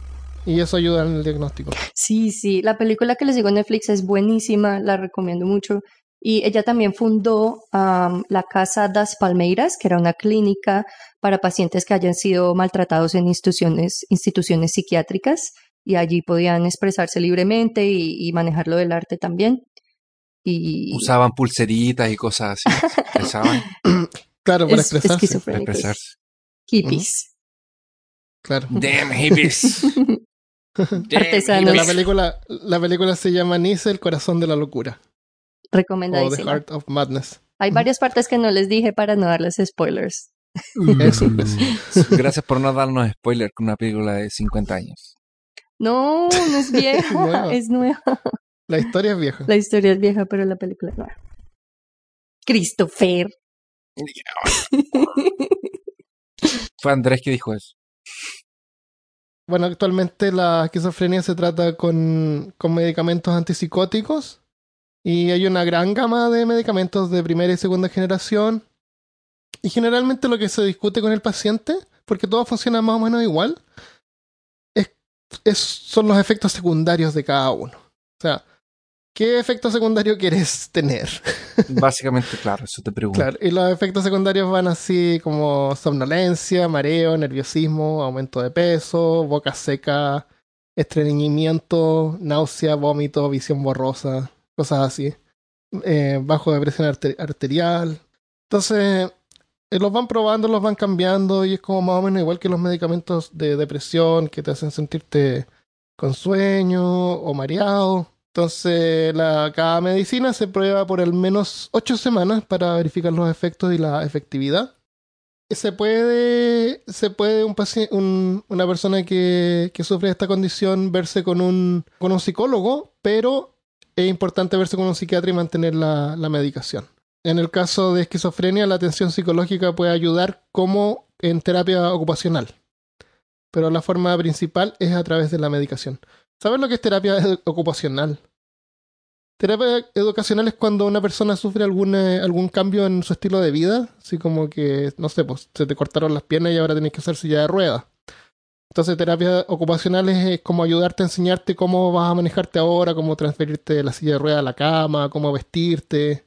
y eso ayuda en el diagnóstico.
Sí, sí, la película que les digo en Netflix es buenísima, la recomiendo mucho. Y ella también fundó am, la Casa das Palmeiras, que era una clínica para pacientes que hayan sido maltratados en instituciones, instituciones psiquiátricas y allí podían expresarse libremente y, y manejar lo del arte también. Y
Usaban pulseritas y cosas así. (laughs) expresaban
Claro, para
es-
expresarse.
para expresarse.
hippies.
Claro.
Damn hippies. (laughs) (laughs)
Artesanos.
La película, la película se llama Nice, el corazón de la locura, o The
Recomendadísima.
Heart of Madness.
Hay varias partes que no les dije para no darles spoilers. (laughs)
Eso,
Gracias por no darnos spoiler con una película de 50 años.
No, no es (laughs) vieja,
Nueva.
es nueva.
La historia es vieja.
La historia es vieja, pero la película es nueva. Christopher.
Fue Andrés que dijo eso.
Bueno, actualmente la esquizofrenia se trata con, con medicamentos antipsicóticos y hay una gran gama de medicamentos de primera y segunda generación. Y generalmente lo que se discute con el paciente, porque todo funciona más o menos igual, es, es- son los efectos secundarios de cada uno. O sea, ¿qué efecto secundario quieres tener? (laughs)
Básicamente, claro, eso te pregunto.
Claro, y los efectos secundarios van así como somnolencia, mareo, nerviosismo, aumento de peso, boca seca, estreñimiento, náusea, vómito, visión borrosa, cosas así. Eh, bajo de presión arte- arterial. Entonces, eh, los van probando, los van cambiando y es como más o menos igual que los medicamentos de depresión que te hacen sentirte con sueño o mareado. Entonces, la, cada medicina se prueba por al menos 8 semanas para verificar los efectos y la efectividad. Se puede, se puede una persona que, sufre esta condición verse con un, con un psicólogo, pero es importante verse con un psiquiatra y mantener la medicación. En el caso de esquizofrenia, la atención psicológica puede ayudar como en terapia ocupacional, pero la forma principal es a través de la medicación. ¿Sabes lo que es terapia ocupacional? Terapia educacional es cuando una persona sufre algún, eh, algún cambio en su estilo de vida, así como que, no sé, pues se te cortaron las piernas y ahora tienes que hacer silla de ruedas. Entonces, terapia ocupacional es, como ayudarte a enseñarte cómo vas a manejarte ahora, cómo transferirte de la silla de ruedas a la cama, cómo vestirte,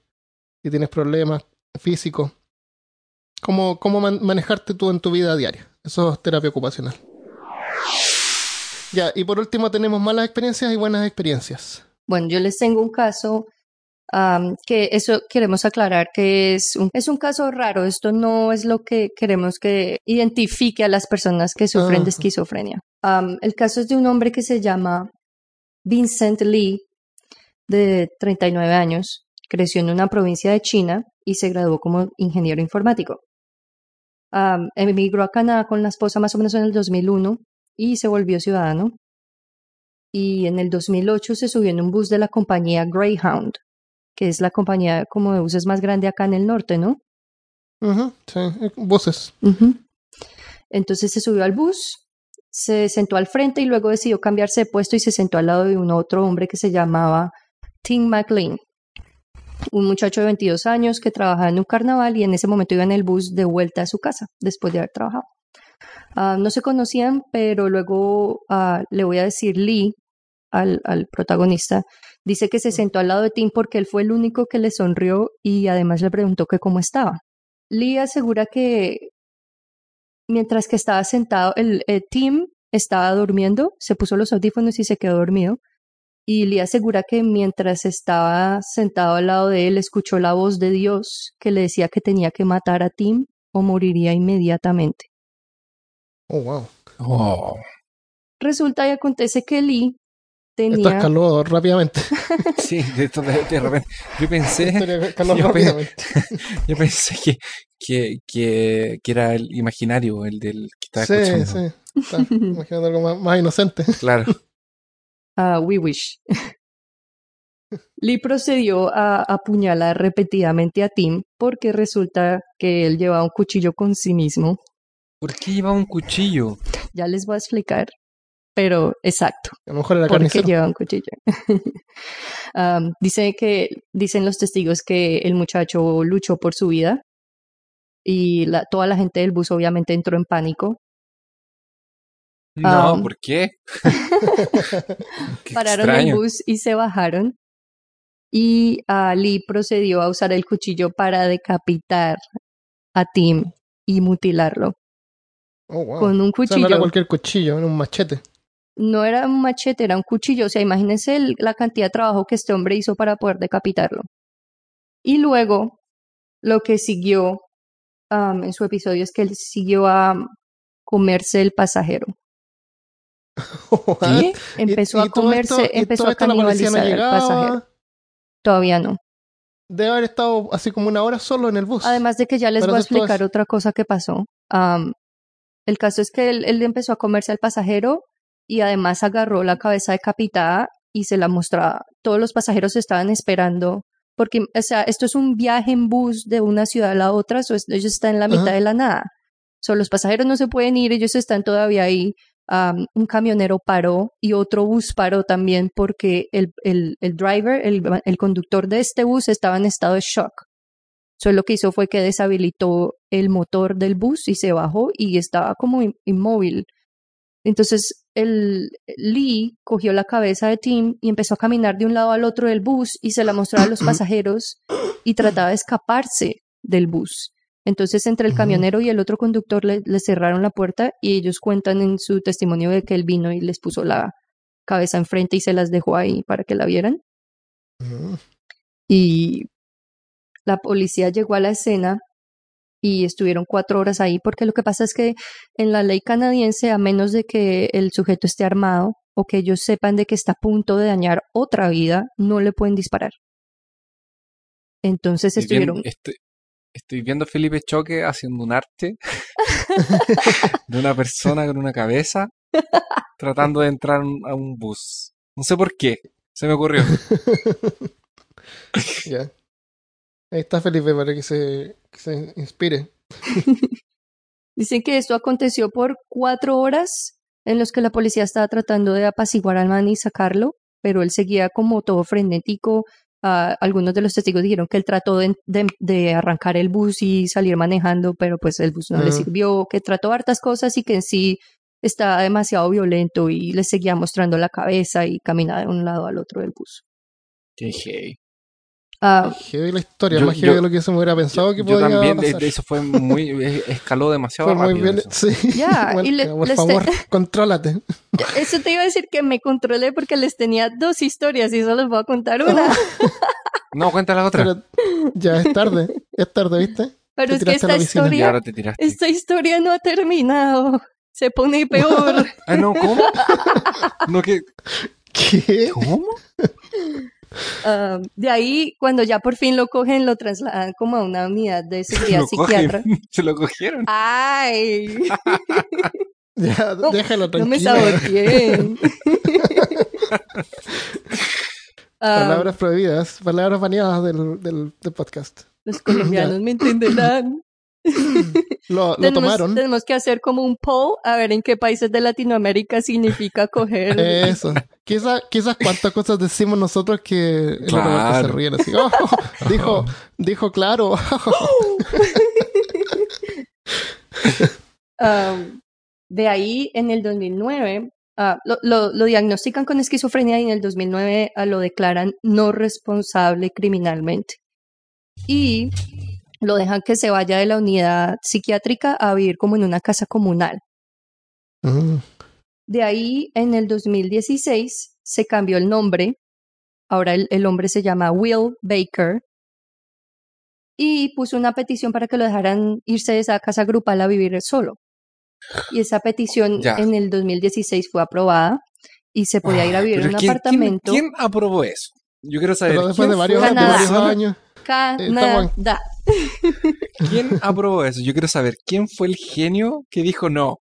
si tienes problemas físicos, cómo, cómo man- manejarte tú en tu vida diaria. Eso es terapia ocupacional. Ya, y por último tenemos malas experiencias y buenas experiencias.
Bueno, yo les tengo un caso que eso queremos aclarar que es un, es un caso raro. Esto no es lo que queremos que identifique a las personas que sufren de
Ajá.
esquizofrenia. El caso es de un hombre que se llama Vincent Lee, de 39 años. Creció en una provincia de China y se graduó como ingeniero informático. Emigró a Canadá con la esposa más o menos en el 2001 y se volvió ciudadano y en el 2008 se subió en un bus de la compañía Greyhound, que es la compañía como de buses más grande acá en el norte, ¿no?
Ujú, sí, eh.
Ujú. Entonces se subió al bus, se sentó al frente y luego decidió cambiarse de puesto y se sentó al lado de un otro hombre que se llamaba Tim McLean, un muchacho de 22 años que trabajaba en un carnaval y en ese momento iba en el bus de vuelta a su casa después de haber trabajado. Ah, no se conocían, pero luego ah, le voy a decir Lee al, al protagonista. Dice que se sentó al lado de Tim porque él fue el único que le sonrió y además le preguntó que cómo estaba. Lee asegura que mientras que estaba sentado, el, eh, Tim estaba durmiendo, se puso los audífonos y se quedó dormido. Y Lee asegura que mientras estaba sentado al lado de él, escuchó la voz de Dios que le decía que tenía que matar a Tim o moriría inmediatamente.
Oh, wow.
Oh,
Resulta y acontece que Lee
Esto
tenía...
escaló rápidamente. (laughs)
Sí, de, esto de- de repente. Yo pensé,
Esto escaló
yo, pe-
rápidamente. (laughs)
yo pensé que, que, que, que era el imaginario, el del que estaba
Sí,
escuchando.
sí. Imaginando algo más, más inocente.
Claro. (laughs)
Ah, we wish. Lee procedió a apuñalar repetidamente a Tim porque resulta que él llevaba un cuchillo con sí mismo.
¿Por qué lleva un cuchillo?
Ya les voy a explicar, pero exacto.
A lo mejor era
porque lleva un cuchillo. (laughs) Dice que, dicen los testigos que el muchacho luchó por su vida y la, toda la gente del bus obviamente entró en pánico.
No. ¿por qué? (laughs) Qué
Pararon
extraño.
el bus y se bajaron. Y Lee procedió a usar el cuchillo para decapitar a Tim y mutilarlo
Oh, wow.
con un
O sea,
cuchillo.
no era cualquier cuchillo, era un machete.
no era un machete, era un cuchillo. O sea, imagínense el- la cantidad de trabajo que este hombre hizo para poder decapitarlo. Y luego, lo que siguió am, en su episodio es que él siguió a um, comerse el pasajero. (laughs) Empezó
Y-
a comerse,
esto-
empezó a
policía no
canibalizar al pasajero. Todavía no.
Debe haber estado así como una hora solo en el bus.
Además de que ya les voy a explicar otra cosa que pasó. Am, el caso es que él, él empezó a comerse al pasajero y además agarró la cabeza decapitada y se la mostraba. Todos los pasajeros estaban esperando porque, o sea, esto es un viaje en bus de una ciudad a la otra, so ellos están en la mitad
Ajá.
de la nada. So, los pasajeros no se pueden ir, ellos están todavía ahí. Am, un camionero paró y otro bus paró también porque el, el, el driver, el, el conductor de este bus estaba en estado de shock. So, lo que hizo fue que deshabilitó el motor del bus y se bajó y estaba como in- inmóvil. Entonces, el Lee cogió la cabeza de Tim y empezó a caminar de un lado al otro del bus y se la mostraba a los (coughs) pasajeros y trataba de escaparse del bus. Entonces, entre el camionero y el otro conductor le, le cerraron la puerta y ellos cuentan en su testimonio de que él vino y les puso la cabeza enfrente y se las dejó ahí para que la vieran y la policía llegó a la escena y estuvieron cuatro horas ahí porque lo que pasa es que en la ley canadiense, a menos de que el sujeto esté armado o que ellos sepan de que está a punto de dañar otra vida, no le pueden disparar. Entonces
Estoy viendo,
estuvieron...
estoy, estoy viendo a Felipe Choque haciendo un arte (laughs) de una persona con una cabeza tratando de entrar a un bus. No sé por qué. Se me ocurrió. (laughs)
Ya. Ahí está Felipe para que se, que se inspire. (laughs)
Dicen que esto aconteció por cuatro horas en los que la policía estaba tratando de apaciguar al man y sacarlo, pero él seguía como todo frenético. Ah, algunos de los testigos dijeron que él trató de, de- de arrancar el bus y salir manejando, pero pues el bus no le
Ah.
sirvió, que trató hartas cosas y que en sí estaba demasiado violento y le seguía mostrando la cabeza y caminaba de un lado al otro del bus.
Qué heavy.
Ah,
Heavy la historia,
Yo-
más
yo-
heavy de lo que se me hubiera pensado que
Yo
podía
también, de-
pasar.
de eso fue muy. (laughs) escaló demasiado
Fue muy bien. Sí.
Ya, (laughs) y le-
por
les
favor, (laughs) contrólate.
eso te iba a decir que me controlé porque les tenía dos historias y solo les voy a contar una.
No, cuenta la otra.
Pero ya es tarde. Es tarde, ¿viste?
Pero
Te
es que esta historia
te.
Esta historia no ha terminado. Se pone peor.
Ah, no, ¿cómo? No, que.
¿Qué?
¿Cómo?
De ahí, cuando ya por fin lo cogen, lo trasladan como a una unidad de seguridad
cogen.
psiquiatra. (laughs)
Se lo cogieron.
¡Ay! (laughs)
Ya,
No,
déjalo
No me
tranquilo.
saboteen. (laughs)
Palabras prohibidas, palabras baneadas del, del, del podcast.
los colombianos me entenderán. (laughs)
Lo, lo
tenemos,
tomaron.
tenemos que hacer como un poll a ver en qué países de Latinoamérica significa coger. (laughs)
Eso. Quizás quizás cuántas cosas decimos nosotros que barco se
Claro.
ríen así. "Oh, (laughs) dijo, dijo claro.
Um, de ahí, en el 2009, ah, lo, lo- lo diagnostican con esquizofrenia y en el 2009 ah, lo declaran no responsable criminalmente. Y lo dejan que se vaya de la unidad psiquiátrica a vivir como en una casa comunal.
Mm,
De ahí, en el 2016, se cambió el nombre. Ahora el, el hombre se llama Will Baker. Y puso una petición para que lo dejaran irse de esa casa grupal a vivir solo. Y esa petición
Ya.
en el 2016 fue aprobada. y se podía ir a vivir en
Pero
un
¿quién-
apartamento.
¿quién, quién aprobó eso? Yo quiero saber.
Pero después de
¿quién
varios, de años.
Canadá.
¿Quién (laughs) aprobó eso? Yo quiero saber quién fue el genio que dijo no.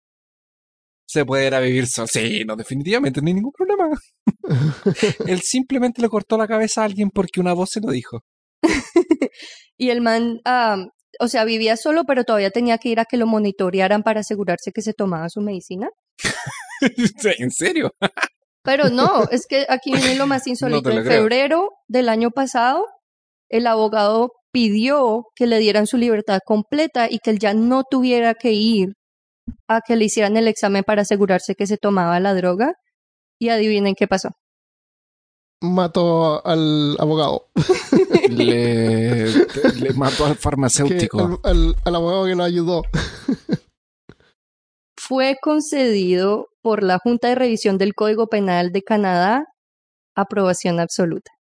Se puede ir a vivir solo. Sí, no, definitivamente, no hay ningún problema. (laughs) Él simplemente le cortó la cabeza a alguien porque una voz se lo dijo. (laughs)
Y el man, ah, o sea, vivía solo, pero todavía tenía que ir a que lo monitorearan para asegurarse que se tomaba su medicina.
¿En serio?
Pero no, es que aquí viene lo más insólito. en
creo.
febrero del año pasado, el abogado pidió que le dieran su libertad completa y que él ya no tuviera que ir a que le hicieran el examen para asegurarse que se tomaba la droga. Y adivinen qué pasó.
Mató al abogado. (laughs)
Le, le mató al
Que-
farmacéutico.
al, al- al abogado que lo ayudó. (laughs)
Fue concedido por la Junta de Revisión del Código Penal de Canadá aprobación absoluta.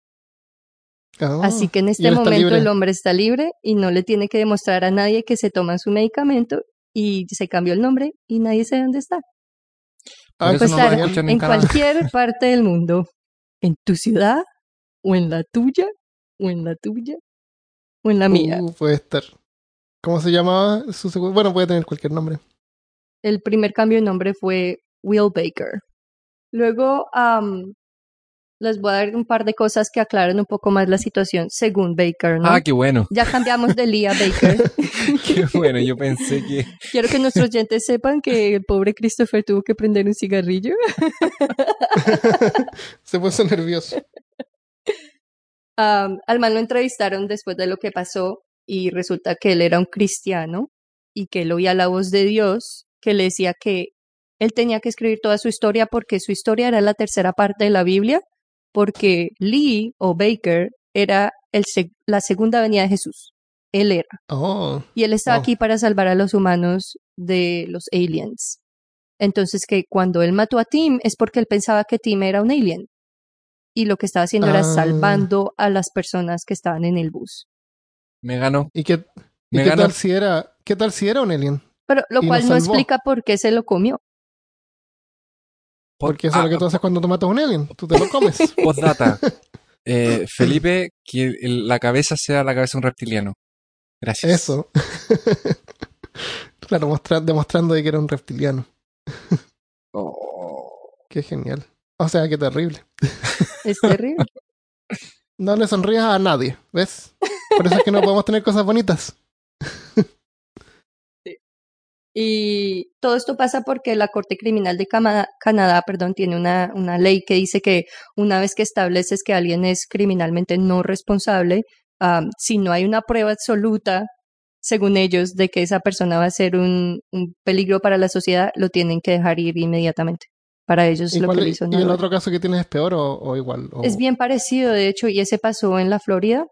Así que en este momento el hombre está libre y no le tiene que demostrar a nadie que se toma su medicamento y se cambió el nombre y nadie sabe dónde está.
Ah,
Puede
no
estar en, cualquier (laughs) parte del mundo, en tu ciudad o en la tuya o en la tuya o en la mía.
Uh, puede estar. ¿Cómo se llamaba? Su segu- Bueno, puede tener cualquier nombre.
El primer cambio de nombre fue Will Baker. Luego am, les voy a dar un par de cosas que aclaran un poco más la situación según Baker, ¿no?
Ah, qué bueno.
Ya cambiamos de Lee a Baker. (laughs)
Qué bueno. Yo pensé que.
Quiero que nuestros oyentes sepan que el pobre Christopher tuvo que prender un cigarrillo. (laughs)
Se puso nervioso.
Am, al man lo entrevistaron después de lo que pasó y resulta que él era un cristiano y que él oía la voz de Dios que le decía que él tenía que escribir toda su historia porque su historia era la tercera parte de la Biblia, porque Lee o Baker era el seg- la segunda venida de Jesús. Él era.
Oh,
Y él estaba aquí para salvar a los humanos de los aliens. Entonces que cuando él mató a Tim es porque él pensaba que Tim era un alien. Y lo que estaba haciendo era
Ah.
salvando a las personas que estaban en el bus.
Me ganó.
¿y qué, y qué
ganó.
tal si era, qué tal si era un alien?
Pero lo
Y
cual no explica por qué se lo comió.
Porque eso es lo que tú
Ah,
haces cuando tú matas a un alien. Tú te lo (laughs) comes.
Postdata. Eh, (laughs) Felipe, que la cabeza sea la cabeza de un reptiliano. Gracias.
Eso. (laughs) claro, mostra- demostrando de que era un reptiliano.
Oh.
Qué genial. O sea, qué terrible.
Es terrible.
No le sonrías a nadie, ¿ves? Por eso es que no podemos tener cosas bonitas.
Y todo esto pasa porque la Corte Criminal de Canadá, perdón, tiene una, una ley que dice que una vez que estableces que alguien es criminalmente no responsable, am, si no hay una prueba absoluta, según ellos, de que esa persona va a ser un, un peligro para la sociedad, lo tienen que dejar ir inmediatamente. Para ellos
¿Y,
lo que hizo
y el otro caso que tienes es peor o, o igual? O-
Es bien parecido, de hecho, y ese pasó en la Florida.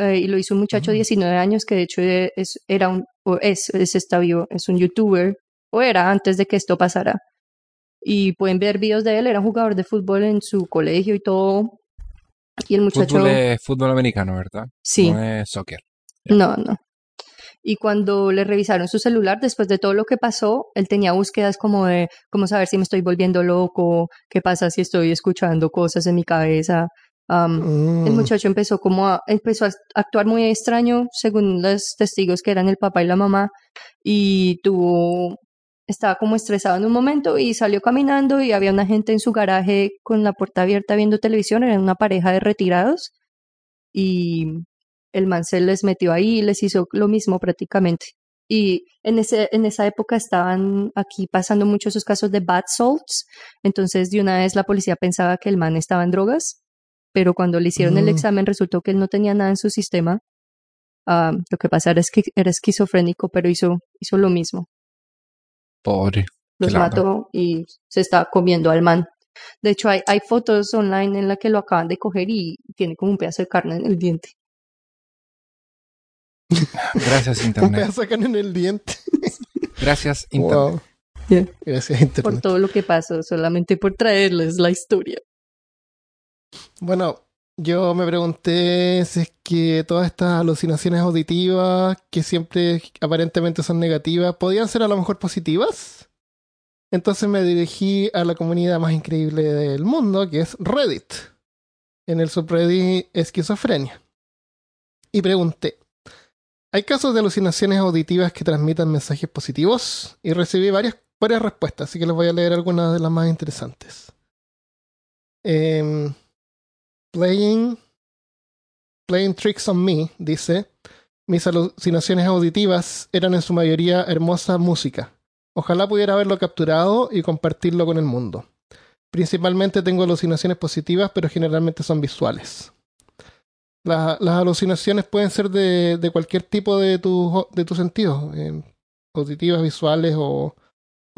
eh, y lo hizo un muchacho de
Mm.
19 años que de hecho e- es, era un, o es, es, está vivo, es un youtuber, o era antes de que esto pasara. Y pueden ver videos de él, era un jugador de fútbol en su colegio y todo. Y el muchacho...
Fútbol es fútbol americano, ¿verdad?
Sí,
No es soccer.
no, no. Y cuando le revisaron su celular, después de todo lo que pasó, él tenía búsquedas como de cómo saber si me estoy volviendo loco, qué pasa si estoy escuchando cosas en mi cabeza. Am,
Mm.
El muchacho empezó como a, empezó a actuar muy extraño según los testigos que eran el papá y la mamá y tuvo estaba como estresado en un momento y salió caminando y había una gente en su garaje con la puerta abierta viendo televisión, eran una pareja de retirados y el man se les metió ahí y les hizo lo mismo prácticamente. Y en, ese, en esa época estaban aquí pasando muchos esos casos de bad salts, entonces de una vez la policía pensaba que el man estaba en drogas pero cuando le hicieron el
Mm.
examen resultó que él no tenía nada en su sistema. Ah, lo que pasa era que era esquizofrénico, pero hizo, hizo lo mismo.
Pobre.
Los mató y se está comiendo al man. De hecho, hay, hay fotos online en las que lo acaban de coger y tiene como un pedazo de carne en el diente. (laughs)
Gracias,
Un
Internet.
pedazo de carne en el diente. (laughs)
Gracias, Internet.
Wow.
Yeah.
Gracias,
Por
Internet.
todo lo que pasó, solamente por traerles la historia.
Bueno, yo me pregunté si es que todas estas alucinaciones auditivas, que siempre aparentemente son negativas, ¿podían ser a lo mejor positivas? Entonces me dirigí a la comunidad más increíble del mundo, que es Reddit, en el subreddit esquizofrenia. Y pregunté, ¿hay casos de alucinaciones auditivas que transmitan mensajes positivos? Y recibí varias, varias respuestas, así que les voy a leer algunas de las más interesantes. Em, playing, playing Tricks on Me dice, mis alucinaciones auditivas eran en su mayoría hermosa música. Ojalá pudiera haberlo capturado y compartirlo con el mundo. Principalmente tengo alucinaciones positivas, pero generalmente son visuales. La- las alucinaciones pueden ser de, cualquier tipo de tus de tus sentidos, eh, auditivas, visuales o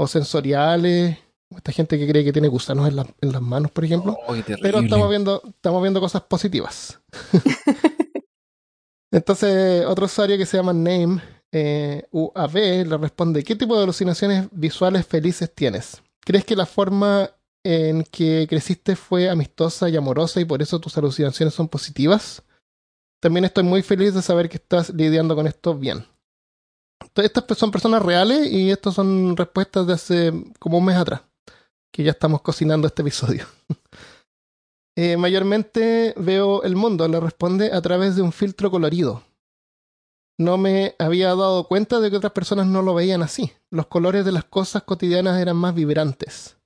sensoriales. Esta gente que cree que tiene gusanos en, la- en las manos, por ejemplo.
Oh.
Pero estamos viendo, estamos viendo cosas positivas. (laughs) Entonces, otro usuario que se llama Name eh, UAV le responde: ¿Qué tipo de alucinaciones visuales felices tienes? ¿Crees que la forma en que creciste fue amistosa y amorosa y por eso tus alucinaciones son positivas? También estoy muy feliz de saber que estás lidiando con esto bien. Entonces, estas son personas reales y estas son respuestas de hace como un mes atrás, que ya estamos cocinando este episodio. (laughs) Eh, mayormente veo el mundo, le responde, a través de un filtro colorido. No me había dado cuenta de que otras personas no lo veían así. Los colores de las cosas cotidianas eran más vibrantes.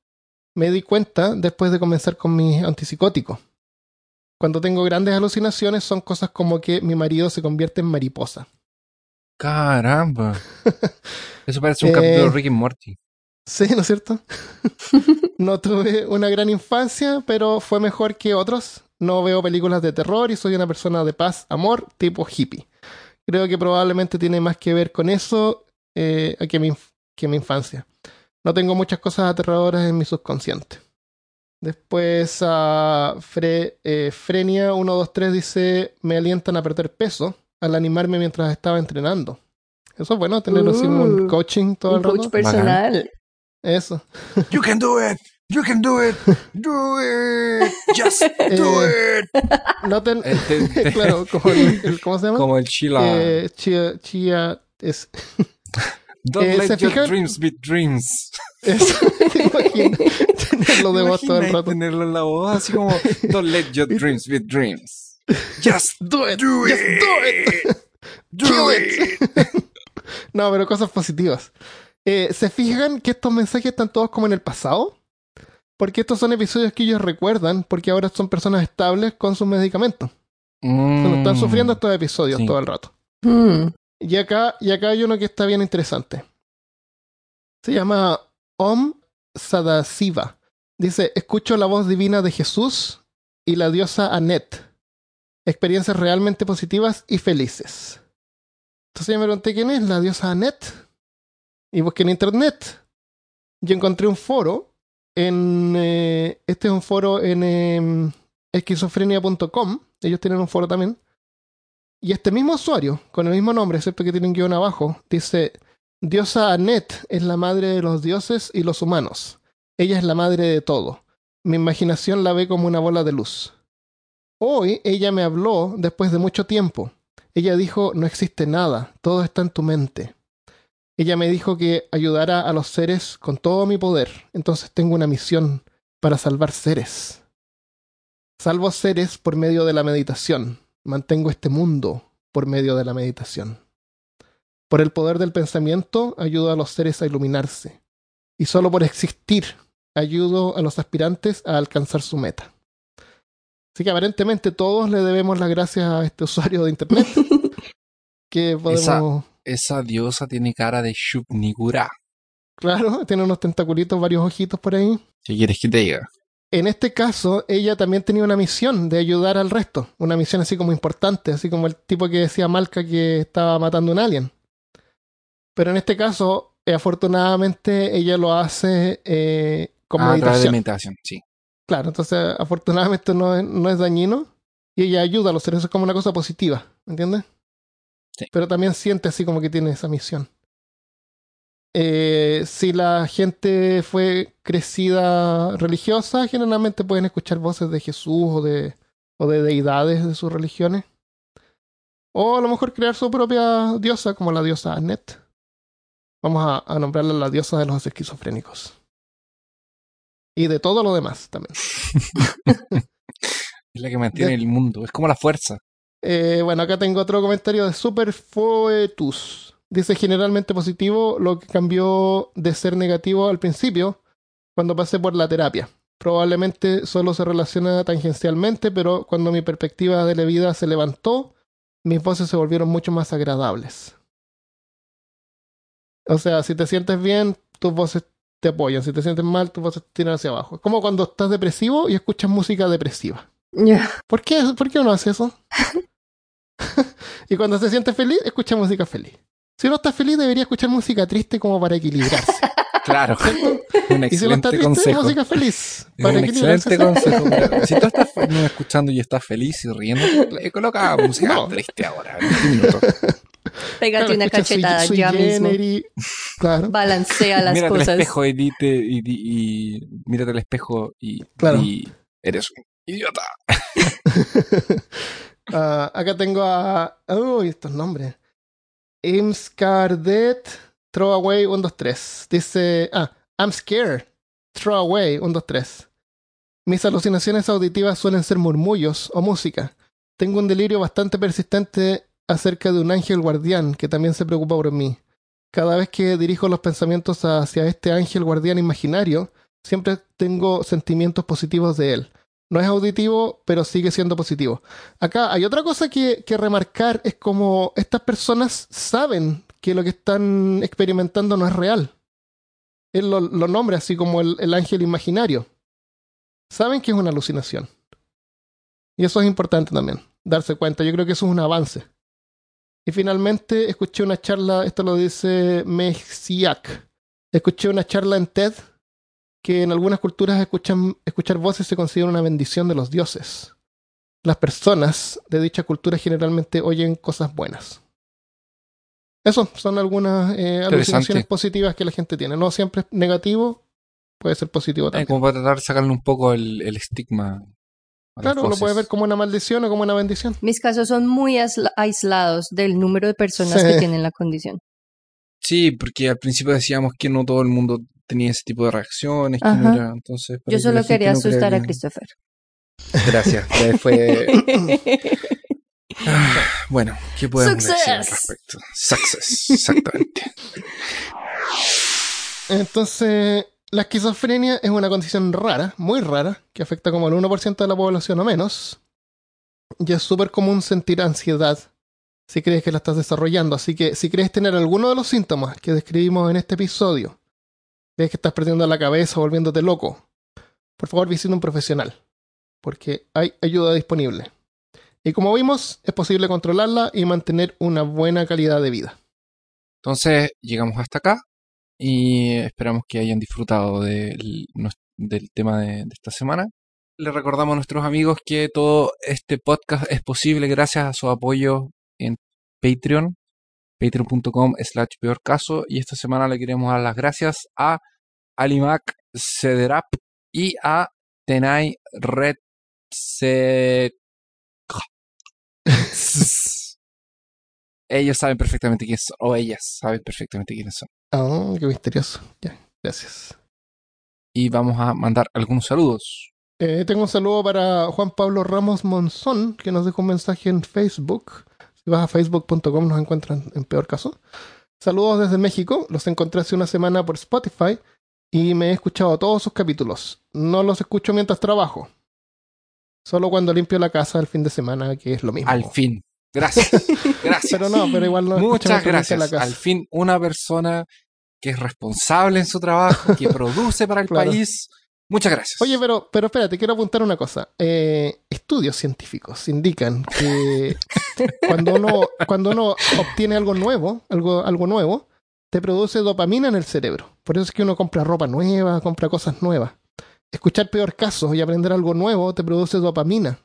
Me di cuenta después de comenzar con mi antipsicótico. Cuando tengo grandes alucinaciones son cosas como que mi marido se convierte en mariposa.
Caramba. (laughs) Eso parece un
Eh,
capítulo de Rick y Morty.
Sí, ¿no es cierto? (laughs) no tuve una gran infancia, pero fue mejor que otros. No veo películas de terror y soy una persona de paz, amor, tipo hippie. Creo que probablemente tiene más que ver con eso eh, que, mi, que mi infancia. No tengo muchas cosas aterradoras en mi subconsciente. Después, a Fre, eh, Frenia123 dice: Me alientan a perder peso al animarme mientras estaba entrenando. Eso es bueno, tener así un
Uh,
coaching todo
Un
el rato.
coach personal.
Eso.
You can do it. You can do it. Do it. Just
do (laughs)
it.
Noten,
Eh, te- te- (laughs)
claro, como el, el- ¿cómo se llama?
Como el chila.
Eh, chia, chia, es,
Don't
eh,
let
¿se
your
fijan?
dreams be dreams.
es (laughs) te imagino tenerlo de voz todo el rato.
tenerlo en la voz así como Don't let your dreams be dreams. Just
Do it,
do
just
it.
do it.
Do
Kill
it.
No, pero cosas positivas. Eh, ¿Se fijan que estos mensajes están todos como en el pasado? Porque estos son episodios que ellos recuerdan, porque ahora son personas estables con sus medicamentos. No están
Mm.
sufriendo estos episodios
sí.
todo el rato.
Hmm.
Y acá, y acá hay uno que está bien interesante. Se llama Om Sadasiva. Dice, escucho la voz divina de Jesús y la diosa Anet. Experiencias realmente positivas y felices. Entonces yo me pregunté quién es la diosa Anet. Y busqué en internet. Yo encontré un foro en... eh, este es un foro en em, esquizofrenia.com. Ellos tienen un foro también. Y este mismo usuario, con el mismo nombre, excepto que tiene un guion abajo, dice: Diosa Anet es la madre de los dioses y los humanos. Ella es la madre de todo. Mi imaginación la ve como una bola de luz. Hoy ella me habló después de mucho tiempo. Ella dijo: No existe nada, todo está en tu mente. Ella me dijo que ayudará a los seres con todo mi poder. Entonces tengo una misión para salvar seres. Salvo seres por medio de la meditación. Mantengo este mundo por medio de la meditación. Por el poder del pensamiento ayudo a los seres a iluminarse. Y solo por existir ayudo a los aspirantes a alcanzar su meta. Así que aparentemente todos le debemos las gracias a este usuario de internet. (laughs) que podemos...
Esa diosa tiene cara de Shub-Nigura.
Claro, tiene unos tentaculitos, varios ojitos por ahí.
¿Qué quieres que te diga?
En este caso, ella también tenía una misión de ayudar al resto. Una misión así como importante, así como el tipo que decía Malca que estaba matando a un alien. Pero en este caso, eh, afortunadamente, ella lo hace eh, con
Ah, a través de
meditación.
meditación, sí.
Claro, entonces afortunadamente no es, no es dañino y ella ayuda a los seres, es como una cosa positiva, ¿me entiendes?
Sí.
Pero también siente así como que tiene esa misión. Eh, si la gente fue crecida religiosa, generalmente pueden escuchar voces de Jesús o de, o de deidades de sus religiones. O a lo mejor crear su propia diosa, como la diosa Anet. Vamos a, a nombrarla la diosa de los esquizofrénicos. Y de todo lo demás también. (laughs)
Es la que mantiene el mundo. Es como la fuerza.
Eh, bueno, acá tengo otro comentario de Superfoetus. Dice generalmente positivo, lo que cambió de ser negativo al principio cuando pasé por la terapia. Probablemente solo se relaciona tangencialmente, pero cuando mi perspectiva de la vida se levantó, mis voces se volvieron mucho más agradables. O sea, si te sientes bien, tus voces te apoyan. Si te sientes mal, tus voces te tiran hacia abajo. Es como cuando estás depresivo y escuchas música depresiva. ¿Por qué, ¿Por qué uno hace eso? (laughs) (laughs) y cuando se siente feliz, escucha música feliz. Si uno está feliz, debería escuchar música triste como para equilibrarse. (laughs)
Claro. Un
y si uno está
excelente
triste,
consejo.
música feliz. (laughs) Para
un
equilibrarse.
excelente consejo. Si tú estás escuchando y estás feliz y riendo, le coloca música
No.
triste ahora. en este minuto.
Pégate
Claro,
una cachetada
Sui
ya mismo.
Claro.
Balancea las
mírate al
cosas.
espejo y, dite, y, di- y mírate al espejo y,
Claro.
y eres un idiota.
Ah, acá tengo a. Uy, estos nombres. Imscardet Throwaway 123. Dice. Ah, I'm scared. Throwaway 123. Mis alucinaciones auditivas suelen ser murmullos o música. Tengo un delirio bastante persistente acerca de un ángel guardián que también se preocupa por mí. Cada vez que dirijo los pensamientos hacia este ángel guardián imaginario, siempre tengo sentimientos positivos de él. No es auditivo, pero sigue siendo positivo. Acá hay otra cosa que, que remarcar, es como estas personas saben que lo que están experimentando no es real. Él lo, lo nombra así como el, el ángel imaginario. Saben que es una alucinación. Y eso es importante también, darse cuenta. Yo creo que eso es un avance. Y finalmente escuché una charla, esto lo dice Mexiac. Escuché una charla en TED que en algunas culturas escuchan- escuchar voces se considera una bendición de los dioses. Las personas de dicha cultura generalmente oyen cosas buenas. Eso son algunas eh, alucinaciones positivas que la gente tiene. No siempre es negativo, puede ser positivo
Eh,
también.
como para tratar de sacarle un poco el, el estigma. a las
Claro, lo puede ver como una maldición o como una bendición.
Mis casos son muy aisla- aislados del número de personas
Sí.
que tienen la condición.
Sí, porque al principio decíamos que no todo el mundo tenía ese tipo de reacciones, que no
Ajá.
era, entonces...
Yo solo quería
no
asustar a Christopher.
Gracias, fue... Ah, (laughs) bueno, ¿qué podemos decir al
Success.
respecto? Success, exactamente.
Entonces, la esquizofrenia es una condición rara, muy rara, que afecta como al 1% de la población o menos. Y es súper común sentir ansiedad si crees que la estás desarrollando. Así que si crees tener alguno de los síntomas que describimos en este episodio, crees que estás perdiendo la cabeza volviéndote loco, por favor visita un profesional, porque hay ayuda disponible. Y como vimos, es posible controlarla y mantener una buena calidad de vida.
Entonces, llegamos hasta acá y esperamos que hayan disfrutado del, del tema de, de esta semana. Les recordamos a nuestros amigos que todo este podcast es posible gracias a su apoyo en Patreon, patreon.com slash peor caso. Y esta semana le queremos dar las gracias a Alimac Cederap y a Tenai Red Se- (laughs) Ellos saben perfectamente quiénes son, o ellas saben perfectamente quiénes son.
Ah, qué misterioso. Ya, gracias.
Y vamos a mandar algunos saludos.
Eh, tengo un saludo para Juan Pablo Ramos Monzón, que nos dejó un mensaje en Facebook. Si vas a facebook.com nos encuentran en peor caso. Saludos desde México. Los encontré hace una semana por Spotify y me he escuchado todos sus capítulos. No los escucho mientras trabajo. Solo cuando limpio la casa el fin de semana, que es lo mismo.
Al fin. Gracias. (laughs) Gracias.
Pero no, pero igual no
Muchas gracias.
la casa.
Al fin, una persona que es responsable en su trabajo, que (laughs) produce para el
Claro.
país. Muchas gracias.
Oye, pero, pero espérate, quiero apuntar una cosa. Eh, estudios científicos indican que (laughs) cuando uno, cuando uno obtiene algo nuevo, algo, algo nuevo, te produce dopamina en el cerebro. Por eso es que uno compra ropa nueva, compra cosas nuevas. Escuchar peor casos y aprender algo nuevo te produce dopamina.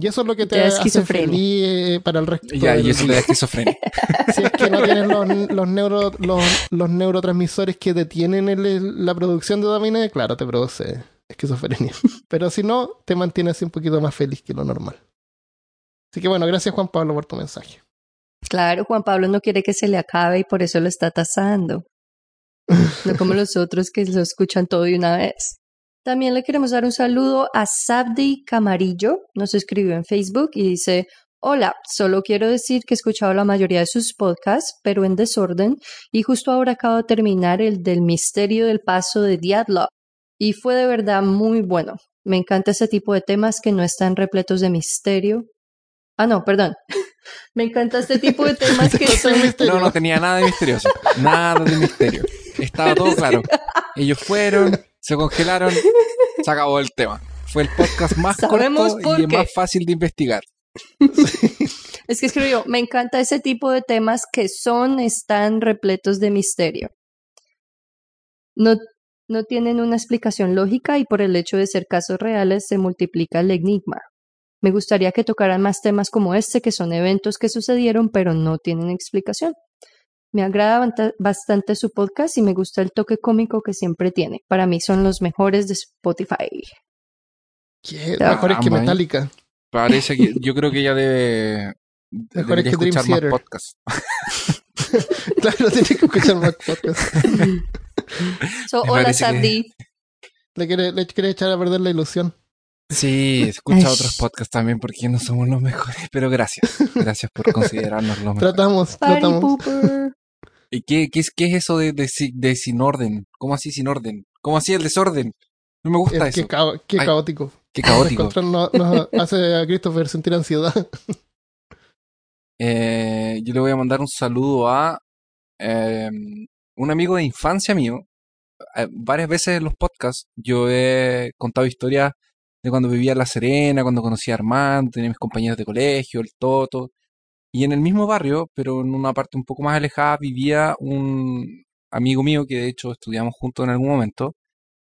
Y eso es lo que te
Te da
hace
esquizofrenia.
feliz eh, para el resto
ya, y eso le
día.
da esquizofrenia. (laughs)
Si es que no (laughs) tienes los, los, neuro- los, los neurotransmisores que detienen el- la producción de dopamina, claro, te produce esquizofrenia. (laughs) Pero si no, te mantiene así un poquito más feliz que lo normal. Así que bueno, gracias Juan Pablo por tu mensaje.
Claro, Juan Pablo no quiere que se le acabe y por eso lo está tasando. No como los otros que lo escuchan todo de una vez. También le queremos dar un saludo a Sabdi Camarillo, nos escribió en Facebook y dice, hola, solo quiero decir que he escuchado la mayoría de sus podcasts, pero en desorden, y justo ahora acabo de terminar el del misterio del paso de Diablo, y fue de verdad muy bueno. Me encanta ese tipo de temas que no están repletos de misterio. Ah, no, perdón. (laughs) Me encanta este tipo de temas (laughs) que son...
No, no tenía nada de misterioso. Nada de misterio. Estaba todo (laughs) claro. Ellos fueron, se congelaron, (laughs) se acabó el tema. Fue el podcast más
Sabemos
corto y el más fácil de investigar. (laughs)
Es que escribió, me encanta ese tipo de temas que son, están repletos de misterio. No, no tienen una explicación lógica y por el hecho de ser casos reales se multiplica el enigma. Me gustaría que tocaran más temas como este, que son eventos que sucedieron pero no tienen explicación. Me agrada bastante su podcast y me gusta el toque cómico que siempre tiene. Para mí son los mejores de Spotify.
¿Qué? Mejores que. Metallica.
Parece que yo creo que ella debe,
Mejor
debería
es que Dream
escuchar más
Theater.
podcasts. (laughs)
Claro, tiene que escuchar más podcast.
So, hola
que-
Sabdi.
Le quiere, le quiere echar a perder la ilusión.
Sí, escucha
Ay.
otros podcasts también porque no somos los mejores, pero gracias. Gracias por (laughs) considerarnos los mejores.
Tratamos,
Party
tratamos.
pooper.
¿Y qué, qué, es, qué es eso de, de, si- de sin orden? ¿Cómo así sin orden? ¿Cómo así el desorden? No me gusta
Es
eso.
cao- qué
Ay.
caótico.
Qué caótico.
Nos hace a Christopher sentir ansiedad. (laughs)
Eh, yo le voy a mandar un saludo a eh, un amigo de infancia mío. Eh, varias veces en los podcasts yo he contado historias de cuando vivía en La Serena, cuando conocí a Armando, tenía mis compañeros de colegio, el Toto. Y en el mismo barrio, pero en una parte un poco más alejada, vivía un amigo mío que de hecho estudiamos juntos en algún momento,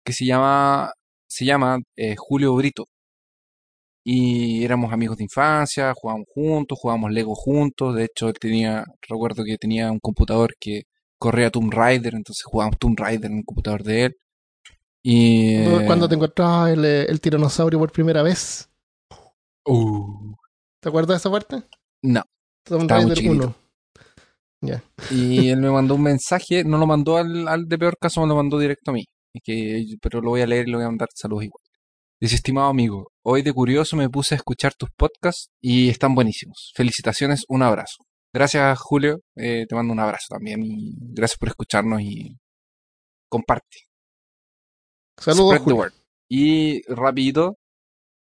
que se llama, se llama eh, Julio Brito. Y éramos amigos de infancia, jugábamos juntos, jugábamos Lego juntos. De hecho, él tenía, recuerdo que tenía un computador que corría Tomb Raider, entonces jugábamos Tomb Raider en el computador de él. Y. eh,
Cuando te encontrabas el, el tiranosaurio por primera vez.
uh,
¿Te acuerdas de esa parte?
no.
Tomb Raider
chiquitito.
1.
Y él me mandó un mensaje, no lo mandó al, al de peor caso, me lo mandó directo a mí. Que, pero lo voy a leer y le voy a mandar saludos igual. Dice, estimado amigo, hoy de curioso me puse a escuchar tus podcasts y están buenísimos. Felicitaciones, un abrazo. Gracias, Julio. eh, te mando un abrazo también y gracias por escucharnos y comparte.
Saludos, Julio.
Y rapidito,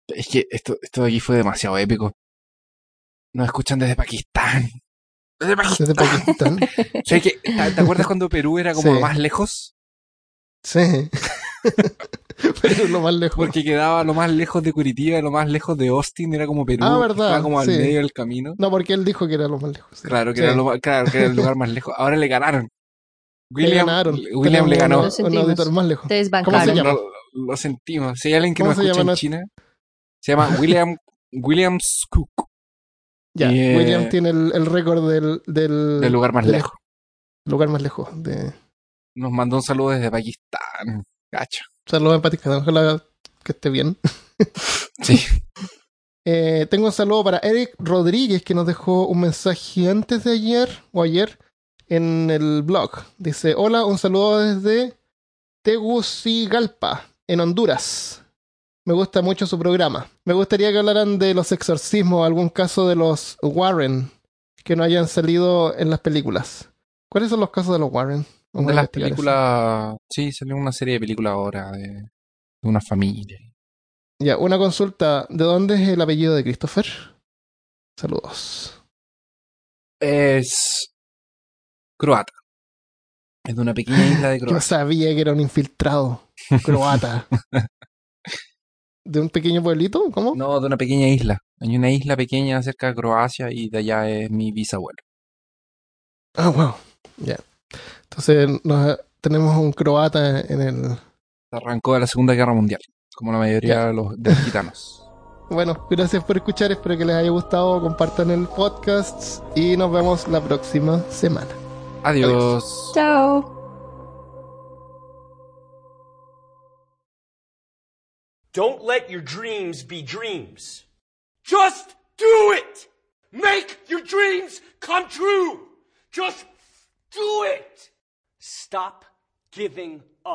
es que esto, esto de aquí fue demasiado épico. Nos escuchan desde Pakistán. Desde Pakistán.
Desde Pakistán. (laughs)
¿Sabes qué? ¿Te, te acuerdas cuando Perú era como
Sí.
lo más lejos?
Sí. (laughs) Pero lo más lejos.
Porque quedaba lo más lejos de Curitiba, lo más lejos de Austin, era como Perú.
Ah,
que
verdad,
Estaba como al
sí.
medio del camino.
No, porque él dijo que era lo más lejos. sí.
Claro, que,
Sí.
era lo, más- claro, que era el lugar más lejos. Ahora le ganaron. William,
ganaron.
William le ganó.
Lo
Un
sentimos.
auditor más lejos.
Te
¿Cómo se llama?
Lo, lo sentimos. Si hay alguien que
¿Cómo
nos escucha en China, se llama William, William Skook,
Ya,
Y, eh,
William tiene el, el récord del, del,
del lugar más lejos.
lugar más lejos. De...
Nos mandó un saludo desde Pakistán. Gacho.
Saludos empáticos. Ojalá que esté bien. (laughs)
Sí. (laughs)
Eh, tengo un saludo para Eric Rodríguez que nos dejó un mensaje antes de ayer o ayer en el blog. Dice, hola, un saludo desde Tegucigalpa, en Honduras. Me gusta mucho su programa. Me gustaría que hablaran de los exorcismos, algún caso de los Warren que no hayan salido en las películas. ¿Cuáles son los casos de los Warren? Vamos
De las
eso.
películas. Sí, salió una serie de películas ahora de, de una familia.
Ya, una consulta. ¿De dónde es el apellido de Christopher? Saludos.
Es. croata. Es de una pequeña isla de (laughs)
Yo
Croacia.
sabía que era un infiltrado croata. (laughs) ¿De un pequeño pueblito? ¿Cómo?
No, de una pequeña isla. Hay una isla pequeña cerca de Croacia y de allá es mi bisabuelo.
Ah, wow. Ya. Entonces nos- tenemos un croata en el...
Arrancó de la Segunda Guerra Mundial, como la mayoría
Ya.
de los, de los (laughs) gitanos.
Bueno, gracias por escuchar. Espero que les haya gustado. Compartan el podcast y nos vemos la próxima semana.
Adiós.
Chao.
Don't let your dreams be dreams. Just do it! Make your dreams come true! Just do it! Stop giving up.